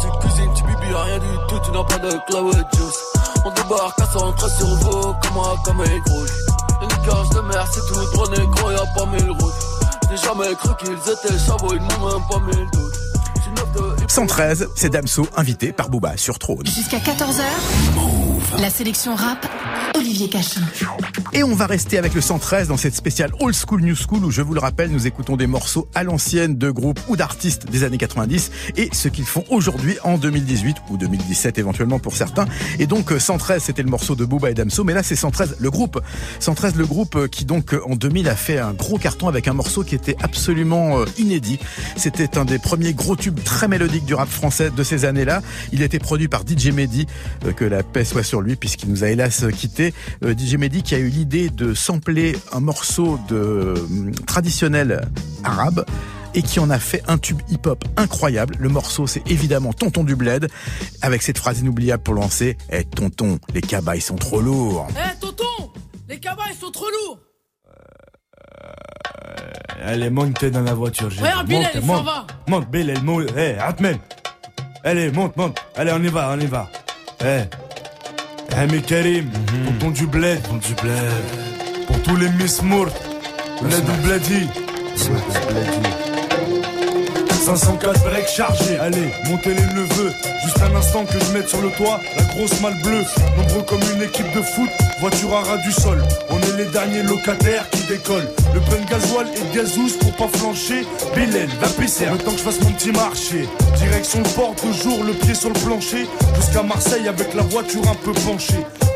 Tu cuisines, tu bibis rien du tout, tu n'as pas de cloud juice. On débarque à 113 sur vous, comme un comme un rouge. C'est tout droit négro, y'a pas mille routes. J'ai jamais cru qu'ils étaient chabots, ils n'ont même pas mille doutes. J'suis neuf de 113, c'est Damso, invité par Booba sur Trône. Jusqu'à 14h, la sélection rap, Olivier Cachin. Et on va rester avec le 113 dans cette spéciale Old School New School où je vous le rappelle, nous écoutons des morceaux à l'ancienne de groupes ou d'artistes des années 90 et ce qu'ils font aujourd'hui en 2018 ou 2017 éventuellement pour certains. Et donc euh, 113 c'était le morceau de Booba et Damso, mais là c'est 113 le groupe. 113 le groupe euh, qui donc euh, en 2000 a fait un gros carton avec un morceau qui était absolument euh, inédit. C'était un des premiers gros tubes très mélodiques du rap français de ces années-là. Il était produit par DJ Mehdi, euh, que la paix soit sur lui puisqu'il nous a hélas quitté. Euh, DJ Mehdi qui a eu l'idée de sampler un morceau de euh, traditionnel arabe et qui en a fait un tube hip-hop incroyable. Le morceau, c'est évidemment Tonton du Bled, avec cette phrase inoubliable pour lancer Eh tonton, les cabas ils sont trop lourds Eh tonton Les cabas ils sont trop lourds Allez, monte dans la voiture. j'ai Regarde, Monte, il s'en monte. va. Monte, Bilal, monte. Eh, Atmen. Allez, monte, monte. Allez, on y va, on y va. Eh. Eh mais Karim, pour ton du bled, pour du bled, pour tous les Miss Mourt, la doubladi. 500 cash break chargé. Allez, montez les neveux. Juste un instant que je mette sur le toit la grosse malle bleue. Nombreux comme une équipe de foot, voiture à ras du sol. On est les derniers locataires qui décollent. Le plein gasoil et gazouze pour pas flancher. Bélène, la PCR, le temps que je fasse mon petit marché. Direction le port, toujours le pied sur le plancher. Jusqu'à Marseille avec la voiture un peu penchée.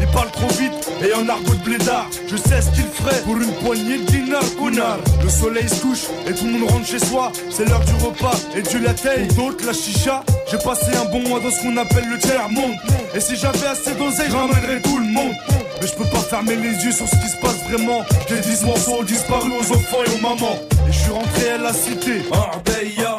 Il parle trop vite et en argot de blédard. Je sais ce qu'il ferait pour une poignée de dinars, connard. Le soleil se couche et tout le monde rentre chez soi. C'est l'heure du repas et du latte. D'autres, la chicha. J'ai passé un bon mois dans ce qu'on appelle le tiers-monde. Et si j'avais assez d'oseille, j'emmènerais tout le monde. Mais je peux pas fermer les yeux sur ce qui se passe vraiment. Les 10 morceaux ont disparu aux enfants et aux mamans. Et je suis rentré à la cité, Arbeya.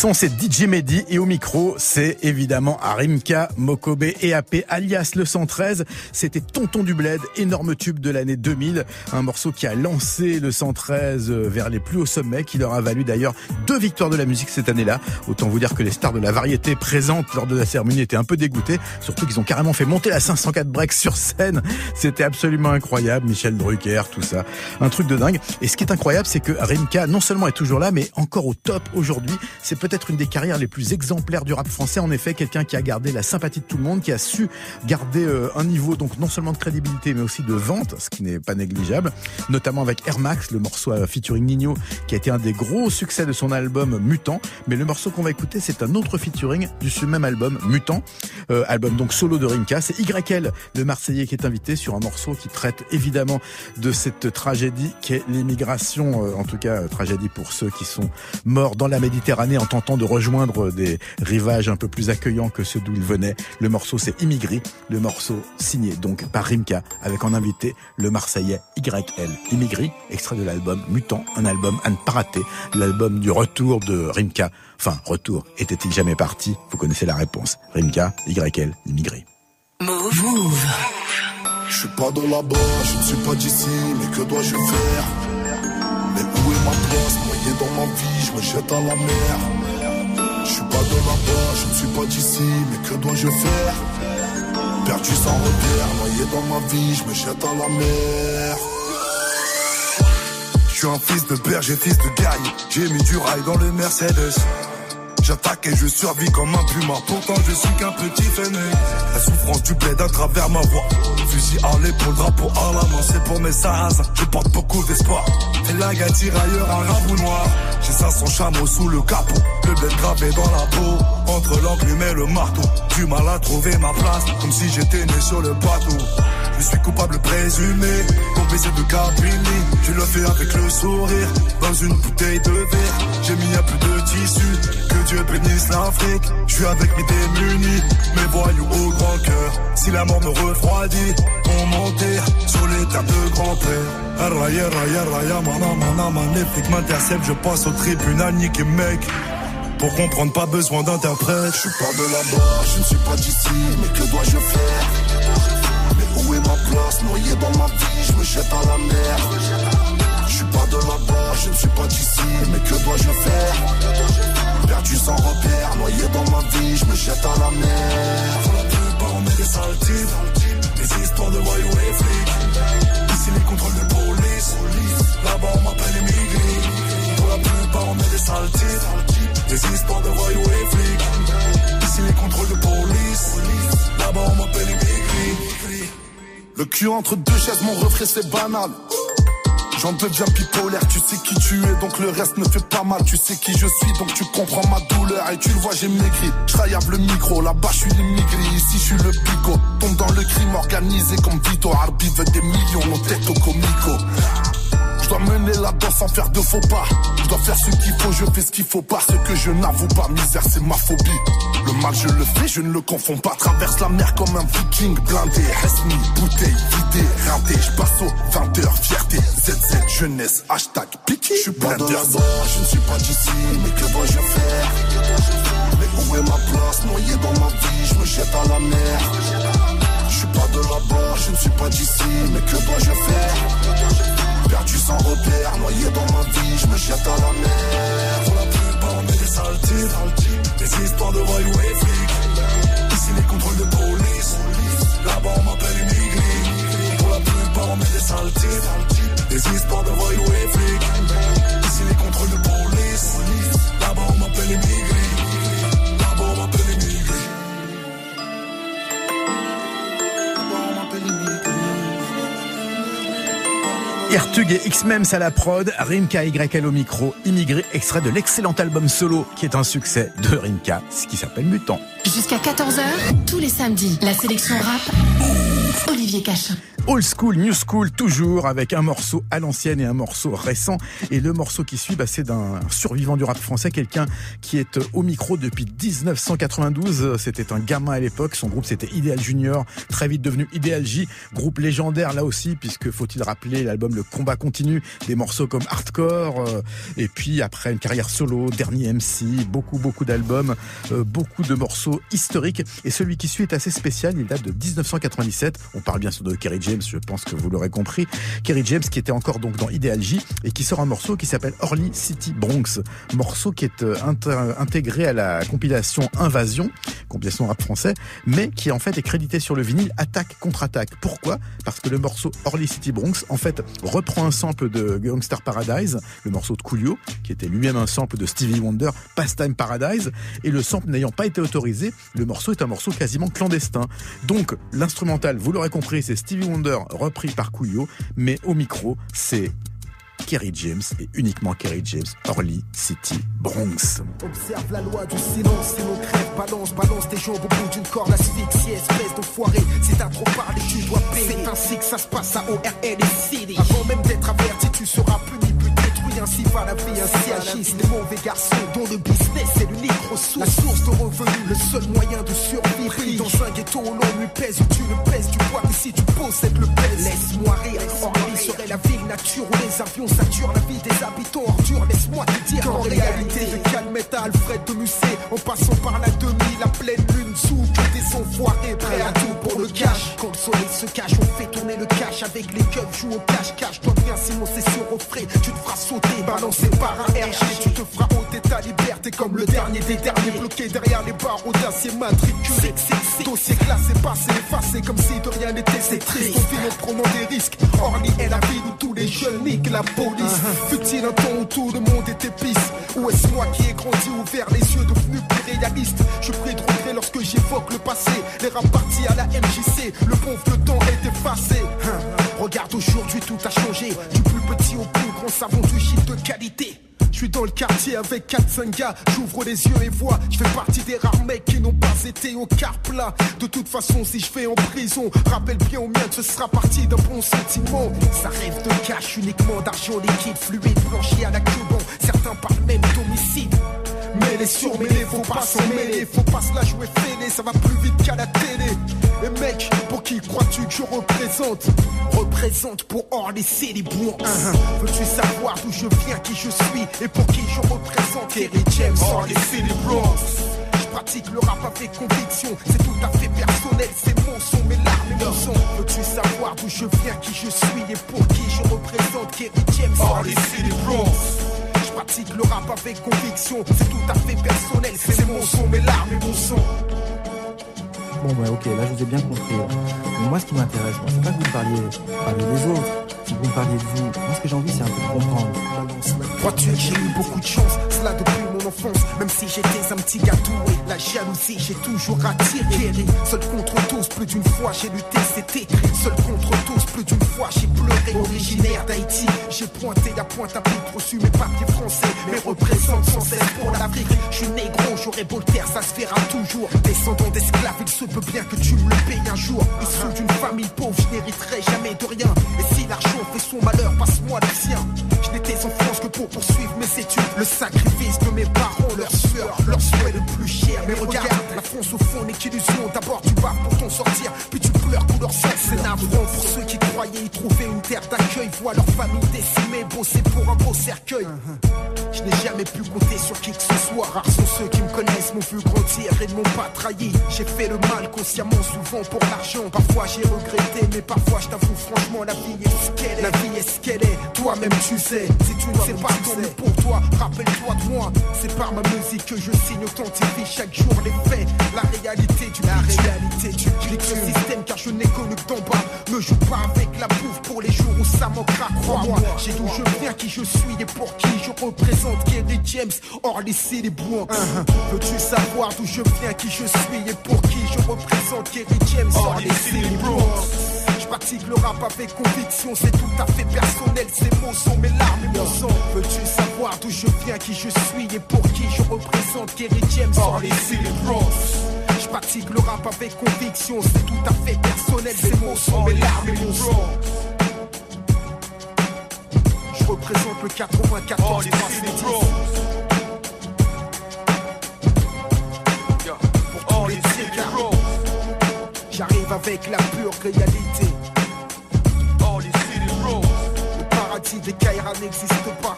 Son, c'est DJ Mehdi et au micro, c'est évidemment Arimka Mokobe EAP alias le 113. C'était Tonton du Bled, énorme tube de l'année 2000. Un morceau qui a lancé le 113 vers les plus hauts sommets, qui leur a valu d'ailleurs deux victoires de la musique cette année-là. Autant vous dire que les stars de la variété présentes lors de la cérémonie étaient un peu dégoûtées. Surtout qu'ils ont carrément fait monter la 504 breaks sur scène. C'était absolument incroyable. Michel Drucker, tout ça. Un truc de dingue. Et ce qui est incroyable, c'est que Rimka, non seulement est toujours là, mais encore au top aujourd'hui. C'est peut-être une des carrières les plus exemplaires du rap français. En effet, quelqu'un qui a gardé la sympathie de tout le monde, qui a su garder euh, un niveau donc non seulement de crédibilité, mais aussi de vente, ce qui n'est pas négligeable. Notamment avec Air Max, le morceau euh, featuring Nino, qui a été un des gros succès de son album Mutant. Mais le morceau qu'on va écouter, c'est un autre featuring du même album Mutant, euh, album donc solo de Rimka. C'est YL, le Marseillais, qui est invité sur un morceau qui traite évidemment de cette tragédie qu'est l'immigration, en tout cas tragédie pour ceux qui sont morts dans la Méditerranée en tentant de rejoindre des rivages un peu plus accueillants que ceux d'où ils venaient. Le morceau c'est Immigré, le morceau signé donc par Rimka avec en invité le Marseillais YL. Immigré, extrait de l'album Mutant, un album à ne pas rater, l'album du retour de Rimka. Enfin, retour, était-il jamais parti? Vous connaissez la réponse. Rimka, YL, Immigré. Move. Move. Je suis pas de là-bas, je ne suis pas d'ici, mais que dois-je faire? Mais où est ma place Dans ma vie, je me jette à la mer. Je suis pas de là-bas, je ne suis pas d'ici, mais que dois-je faire? Perdu sans repère, noyé dans ma vie, je me jette à la mer. Je suis un fils de berger, fils de gagne. J'ai mis du rail dans le Mercedes. J'attaque et je survis comme un puma. Pourtant, je suis qu'un petit fainéant. La souffrance du bled à travers ma voix. Fusil à l'épaule, drapeau à la main. C'est pour mes sarrasins. Je porte beaucoup d'espoir. Et la gars tirailleur, un rabou noir. J'ai 500 chameaux sous le capot. Le bled gravé dans la peau. Entre l'enclume et le marteau. Du mal à trouver ma place. Comme si j'étais né sur le bateau. Je suis coupable présumé, mon baiser de Caprini. Je le fais avec le sourire, dans une bouteille de verre. J'ai mis un peu de tissu, que Dieu bénisse l'Afrique. Je suis avec mes démunis, mes voyous au grand cœur. Si la mort me refroidit, on m'enterre sur les terres de grand-père. Raya, raya, raya, mana, mana, magnifique m'intercepte. Je passe au tribunal, niqué mec. Pour comprendre, pas besoin d'interprète. Je suis pas de là-bas, je ne suis pas d'ici, mais que dois-je faire? Où est ma place? Noyé dans ma vie, je me jette à la mer. Je suis pas de là-bas, je ne suis pas d'ici, mais que dois-je faire? Perdu sans repère, noyé dans ma vie, je me jette à la mer. Pour la plupart, on est des sales Des histoires de voyous et flics. Ici, les contrôles de police. Là-bas, on m'appelle immigré. Pour la plupart, on est des sales Des histoires de voyous et flics. Ici, les contrôles de police. Là-bas, on m'appelle immigré. Le cul entre deux chaises, mon reflet, c'est banal. J'en deviens bipolaire, tu sais qui tu es, donc le reste me fait pas mal. Tu sais qui je suis, donc tu comprends ma douleur. Et tu le vois, j'ai maigri. Je le micro, là-bas je suis l'immigré, ici je suis le pico. Tombe dans le crime organisé comme Vito. Arbi veut des millions, nos têtes au comico. Je dois mener la danse sans faire de faux pas. Je dois faire ce qu'il faut, je fais ce qu'il faut pas. Ce que je n'avoue pas, misère, c'est ma phobie. Le mal, je le fais, je ne le confonds pas. Traverse la mer comme un viking blindé. Resmi, bouteille, vidé, rinté. Je passe aux 20h, fierté. ZZ, jeunesse, hashtag piqué. Je suis plein de je ne suis pas d'ici, mais que dois-je faire? Mais où est ma place? Noyé dans ma vie, je me jette à la mer. Je suis pas de là-bas, je ne suis pas d'ici, mais que dois-je faire? Perdu sans repère, noyé dans ma vie, je me jette à la mer. Pour la plupart, on est des sales types, des histoires de et flics. Ici, les contrôles de police, là-bas, on m'appelle immigré. Pour la plupart, on est des sales types, des histoires de voyous Ertug et X-Mems à la prod, Rimka YL au micro, immigré, extrait de l'excellent album solo qui est un succès de Rimka, ce qui s'appelle Mutant. Jusqu'à 14h, tous les samedis, la sélection rap, Olivier Cachin. Old school, new school, toujours avec un morceau à l'ancienne et un morceau récent. Et le morceau qui suit, bah, c'est d'un survivant du rap français, quelqu'un qui est au micro depuis 1992. C'était un gamin à l'époque. Son groupe, c'était Ideal Junior, très vite devenu Ideal J. Groupe légendaire là aussi, puisque faut-il rappeler l'album Le Combat Continue, des morceaux comme Hardcore, euh, et puis après une carrière solo, dernier MC, beaucoup, beaucoup d'albums, euh, beaucoup de morceaux historiques. Et celui qui suit est assez spécial. Il date de 1997. On parle bien sûr de Kerry James, je pense que vous l'aurez compris. Kerry James qui était encore donc dans Ideal J et qui sort un morceau qui s'appelle Orly City Bronx. Morceau qui est euh, intégré à la compilation Invasion, compilation rap français, mais qui en fait est crédité sur le vinyle Attaque contre Attaque. Pourquoi? Parce que le morceau Orly City Bronx en fait reprend un sample de Gangster Paradise, le morceau de Coolio, qui était lui-même un sample de Stevie Wonder, Pastime Paradise, et le sample n'ayant pas été autorisé, le morceau est un morceau quasiment clandestin. Donc l'instrumental, vous l'aurez compris, c'est Stevie Wonder repris par Coolio, mais au micro, c'est Kerry James et uniquement Kerry James, Orly City Bronx. Observe la loi du silence, c'est nos crèves. Balance, balance tes jambes au bout d'une corde asphyxiée, espèce d'enfoiré. Si t'as trop parlé, tu dois payer. C'est ainsi que ça se passe à ORL et City. Avant même d'être averti, tu seras puni, puis vie, ainsi agissent les mauvais garçons dont le business est l'unique ressource. La source de revenus, le seul moyen de survie. Pris dans un ghetto, l'on lui pèse ou tu le pèses. Tu vois que si tu possèdes le pèse, laisse-moi rire. Orly serait la ville nature où les avions saturent la vie des habitants. Ordure, laisse-moi te dire qu'en réalité, de Calmette à Alfred de Musset, en passant par la demi, la pleine lune sous que des enfoirés prêts à tout pour le cash. Quand le soleil se cache, on fait tourner le cash avec les keufs, joue au cash-cash. Toi bien, sinon c'est sur au frais. Tu te feras sauter, balancé par un RG. Tu te feras ôter ta liberté comme le dernier des derniers, bloqué derrière les barreaux d'acier matriculé. Dossier classé, passé, effacé comme si de rien n'était. C'est triste, en prenant des risques. Orly est la ville où tous les jeunes niquent la police. Fut-il un temps où tout le monde était pisse Ou est-ce moi qui ai grandi ouvert les yeux devenu plus réaliste Je prie de regret lorsque j'évoque le passé. Les rap partis à la MJC, le bon vieux temps est effacé. Hein. Regarde aujourd'hui tout a changé. Du au de qualité. Je suis dans le quartier avec 4-5 gars, j'ouvre les yeux et vois, je fais partie des rares mecs qui n'ont pas été au car plat. De toute façon, si je fais en prison, rappelle bien au mien ce sera parti d'un bon sentiment. Ça rêve de cash, uniquement d'argent liquide, fluide, blanchi à la Cuban. Certains parlent même d'homicide. Mêlé sur mêlé, faut pas s'en mêler, faut pas se la jouer fêlée, ça va plus vite qu'à la télé. Et mec, pour qui crois-tu que je représente? Représente pour Orly City Bronx. Veux-tu savoir d'où je viens, qui je suis et pour qui je représente? Kerry James, City Bronx. Je pratique le rap avec conviction, c'est tout à fait personnel, c'est mon son, mes larmes et mon son. Veux-tu savoir d'où je viens, qui je suis et pour qui je représente? Kerry James, Orly City Bronx. Je pratique le rap avec conviction, c'est tout à fait personnel, c'est mon son, mes larmes et mon son. Bon, bah ok, là je vous ai bien compris. Mais moi, ce qui m'intéresse, moi, c'est pas que vous me parliez, parliez des autres, vous me parliez de vous. Moi, ce que j'ai envie, c'est un peu de comprendre. Crois-tu que j'ai eu beaucoup de chance? Cela depuis même si j'étais un petit gâteau. La jalousie, j'ai toujours attiré. Seul contre tous, plus d'une fois j'ai lutté, écrit. Seul contre tous, plus d'une fois j'ai pleuré. Originaire d'Haïti, j'ai pointé à pointe à pique, reçu mes papiers français, mais représente sans cesse pour l'Afrique. Je suis négro, j'aurais beau le taire, ça se fera toujours. Descendant d'esclaves, il se peut bien que tu me le payes un jour. Issu d'une famille pauvre, je n'hériterai jamais de rien. Et si l'argent fait son malheur, passe-moi le sien. N'étais en France que pour poursuivre mes études. Le sacrifice de mes parents, leur sueur, leur souhait le plus cher. Mais regarde, la France au fond n'est qu'illusion. D'abord tu pars pour t'en sortir, puis tu pleures couleur sang. C'est navrant pour ceux qui croyaient y trouver une terre d'accueil. Voient leur famille décimée, bosser pour un beau cercueil. Je n'ai jamais pu compter sur qui que ce soit. Rares sont ceux qui me connaissent, m'ont vu grandir et ne m'ont pas trahi. J'ai fait le mal consciemment, souvent pour l'argent. Parfois j'ai regretté, mais parfois je t'avoue franchement, la vie est ce qu'elle est. La vie est ce qu'elle est, toi-même tu sais. Si tu ne sais pas, tant pour toi. Rappelle-toi de moi, c'est par ma musique que je signe authentifie chaque jour les faits. La réalité du La réalité du système, car je n'ai connu que d'en bas. Me joue pas avec la bouffe pour les jours où ça manquera, crois-moi. J'ai d'où je viens, qui je suis et pour qui je représente. Kerry James, hors les les bois. Veux-tu savoir d'où je viens, qui je suis et pour qui je représente? Kerry James, hors les. Je pratique le rap avec conviction, c'est tout à fait personnel. Ces mots sont mes larmes et mon sang. Veux-tu savoir d'où je viens, qui je suis et pour qui je représente Kerry James, hors les. Je pratique le rap avec conviction, c'est tout à fait personnel. Ces mots sont mes larmes et mon sang. Je représente le 94 Pour tous les cigares. J'arrive avec la pure réalité. Paradis des Kaira n'existe pas.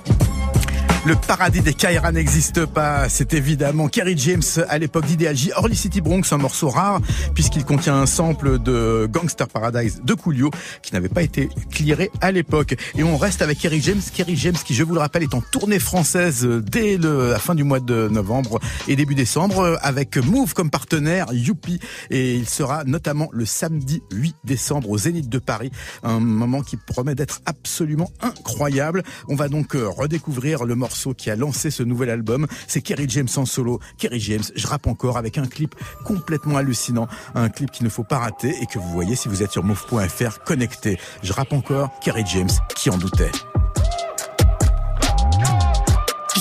Le paradis des Kaira n'existe pas. C'est évidemment Kerry James à l'époque d'Ideal J. Orly City Bronx, un morceau rare puisqu'il contient un sample de Gangster Paradise de Coolio qui n'avait pas été clearé à l'époque. Et on reste avec Kerry James. Kerry James qui, je vous le rappelle, est en tournée française dès la fin du mois de novembre et début décembre avec Move comme partenaire, Youpi. Et il sera notamment le samedi 8 décembre au Zénith de Paris. Un moment qui promet d'être absolument incroyable. On va donc euh, redécouvrir le morceau qui a lancé ce nouvel album. C'est Kerry James en solo. Kerry James, je rappe encore avec un clip complètement hallucinant. Un clip qu'il ne faut pas rater et que vous voyez si vous êtes sur move.fr connecté. Je rappe encore Kerry James qui en doutait.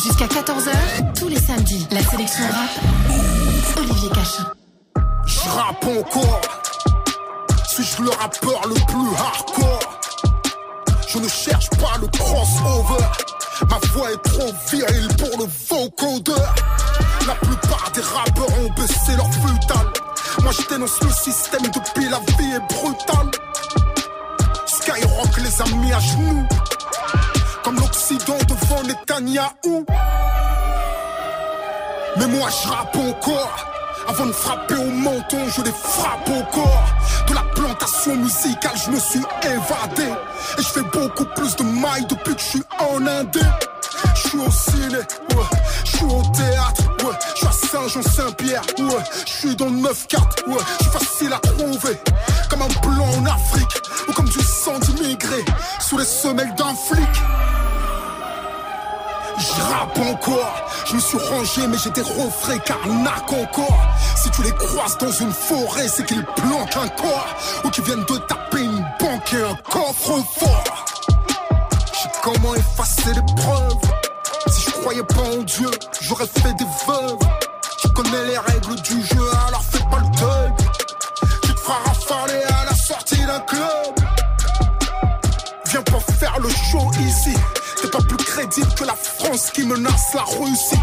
Jusqu'à 14h, tous les samedis, la sélection rap, Olivier Cachin. Je rappe encore. Suis-je le rappeur le plus hardcore Je ne cherche pas le crossover. Ma voix est trop virile pour le vocodeur. La plupart des rappeurs ont baissé leur futal. Moi je dénonce le système depuis la vie est brutale. Skyrock les a mis à genoux. Comme l'Occident devant Netanyahou. Mais moi je rappe encore. Avant de frapper au menton, je les frappe au corps. De la plantation musicale, je me suis évadé. Et je fais beaucoup plus de mailles depuis que je suis en Inde. Je suis au ciné, ouais. Je suis au théâtre, ouais. Je suis à Saint-Jean-Saint-Pierre, ouais. Je suis dans le 9-4, ouais. Je suis facile à trouver. Comme un blanc en Afrique, ou comme du sang d'immigré. Sous les semelles d'un flic. Je rappe encore, je me suis rangé mais j'ai des refrains carnac encore. Si tu les croises dans une forêt, c'est qu'ils planquent un corps ou qu'ils viennent de taper une banque et un coffre-fort. Je sais comment effacer les preuves? Si je croyais pas en Dieu, j'aurais fait des veuves. Tu connais les règles du jeu, alors fais pas le deuil. Tu te feras rafaler à la sortie d'un club. Viens pas faire le show ici. T'es pas plus crédible que la France qui menace la Russie.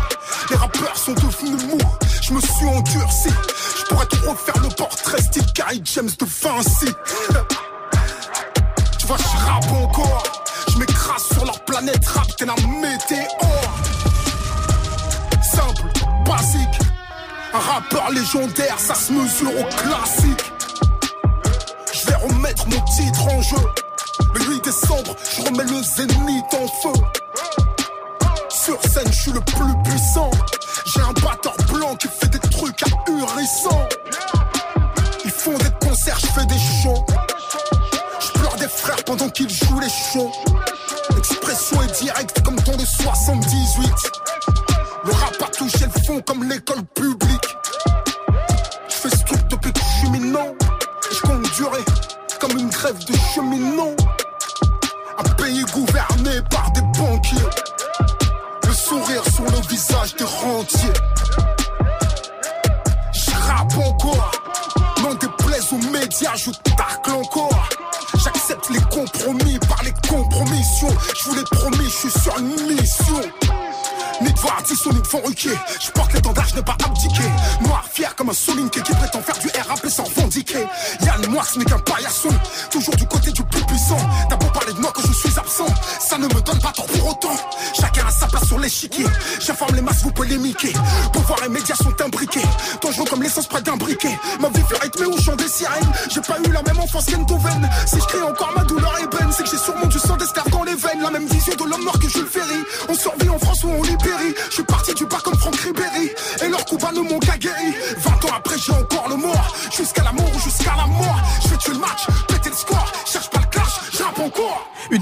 Les rappeurs sont devenus mous, je me suis endurci. Je pourrais te refaire le portrait style Gary James de Vinci. Tu vois, je rappe encore. Je m'écrase sur leur planète rap, t'es la météore. Simple, basique. Un rappeur légendaire, ça se mesure au classique. Je vais remettre mon titre en jeu mais 8 décembre, je remets le zénith en feu. Sur scène, je suis le plus puissant. J'ai un batteur blanc qui fait des trucs ahurissants. Ils font des concerts, je fais des shows. Je pleure des frères pendant qu'ils jouent les shows. L'expression est directe comme dans de 78. Le rap a touché le fond comme l'école publique. Je fais ce truc depuis que je suis minant. Je compte durer comme une grève de cheminot. Un pays gouverné par des banquiers. Le sourire sur le visage des rentiers. J'rappe encore. Non déplaise aux médias, je tacle encore. J'accepte les compromis par les compromissions. Je vous l'ai promis, je suis sur une mission. Ni de voir Disson, ni de Van. Je porte l'étendard, je n'ai pas abdiqué. Noir, fier comme un Solinké qui prétend faire du RAP sans revendiquer. Yann Moix n'est qu'un paillasson. L'échiquier. J'informe les masses, vous polémiquez. Pouvoir et médias sont imbriqués. Dangereux comme l'essence près d'un briquet. Ma vie fait rythmer au chant des sirènes. J'ai pas eu la même enfance qu'Entoven. Si je crie encore ma douleur ébène, c'est que j'ai sûrement du sang d'esclave dans les veines. La même vision de l'homme mort que Jules Ferry. On survit en France ou on libère. Je suis parti du bas comme Franck Ribéry Et leur coup ne m'ont qu'à guéri 20 ans après j'ai encore le mort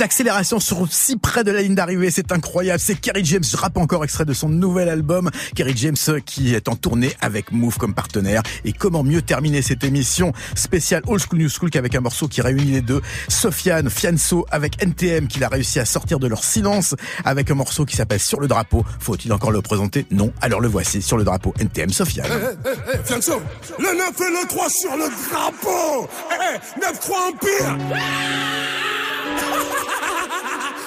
accélération sur si près de la ligne d'arrivée, c'est incroyable. C'est Kerry James, je rappe encore extrait de son nouvel album. Kerry James qui est en tournée avec Move comme partenaire. Et comment mieux terminer cette émission spéciale Old School New School qu'avec un morceau qui réunit les deux. Sofiane, Fianso avec NTM qu'il a réussi à sortir de leur silence avec un morceau qui s'appelle Sur le drapeau. Faut-il encore le présenter? Non. Alors le voici sur le drapeau NTM Sofiane. Eh, eh, eh, Fianso, le 9 et le 3 sur le drapeau Eh, 9-3 Empire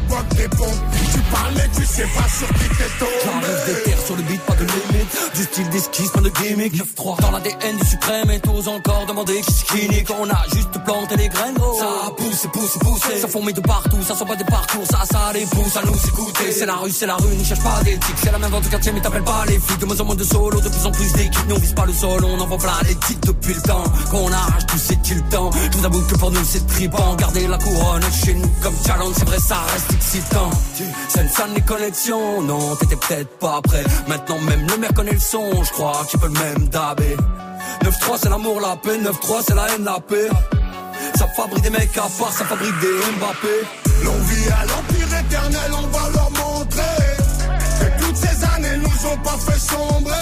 des Tu parles mais tu sais pas sur qui t'es tombé J'arrive des terres sur le beat, pas de limite. Du style d'esquisse, pas de gimmick. 9-3 dans l'ADN du suprême et t'oses encore demander qui qui nique. On a juste planté les graines. Ça pousse, pousse, pousse. Ça fourmille de partout, ça sort pas des parcours. Ça, ça les pousse à nous écouter. C'est la rue, c'est la rue, n'y cherche pas d'éthique. C'est la même vente au quartier, mais t'appelles pas les flics. De moins en moins de solo, de plus en plus d'équipes. Nous on vise pas le sol, on envoie plein les titres depuis le temps. Qu'on arrache tout, c'est-il temps. Je vous avoue que pour nous c'est tripant. Garder la couronne chez nous comme challenge, c'est vrai, ça reste une salle les connexions, non, t'étais peut-être pas prêt. Maintenant même le maire connaît le son, je crois qu'il peut le même dabé. 9-3 c'est l'amour, la paix, 9-3 c'est la haine, la paix. Ça fabrique des mecs à part, ça fabrique des Mbappé. L'envie à l'empire éternel, on va leur montrer Que toutes ces années nous ont pas fait sombrer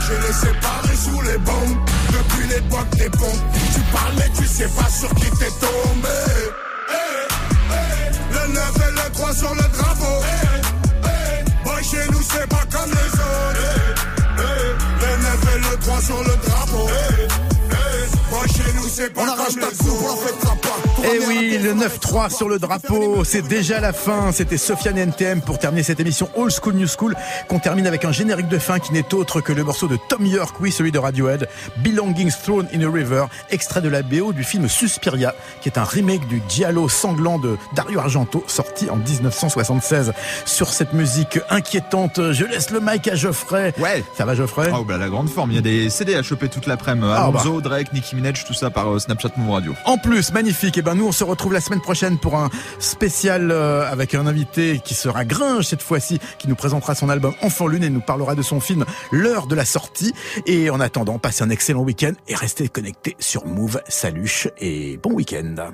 J'ai les séparés sous les bombes Depuis l'époque des pompes Tu parles mais tu sais pas sur qui t'es tombé sur le drapeau. Boy chez nous c'est pas comme les autres. Le 9 et le 3 sur le drapeau. Boy chez nous c'est pas comme les autres Eh oui, le 9-3 sur le drapeau, c'est déjà la fin. C'était Sofiane NTM pour terminer cette émission Old School New School, qu'on termine avec un générique de fin qui n'est autre que le morceau de Tom York, oui, celui de Radiohead, Belongings Thrown in a River, extrait de la BO du film Suspiria, qui est un remake du Giallo sanglant de Dario Argento, sorti en 1976. Sur cette musique inquiétante, je laisse le mic à Geoffrey. Ouais. Ça va Geoffrey? Oh bah la grande forme, il y a des CD à choper toute l'après-midi. Ah, Alonso, Drake, Nicki Minaj, tout ça par euh, Snapchat Move Radio. En plus, magnifique. Et ben nous, on se retrouve la semaine prochaine pour un spécial euh, avec un invité qui sera Gringe cette fois-ci, qui nous présentera son album Enfant Lune et nous parlera de son film L'heure de la sortie. Et en attendant, passez un excellent week-end et restez connectés sur Move. Salut et bon week-end.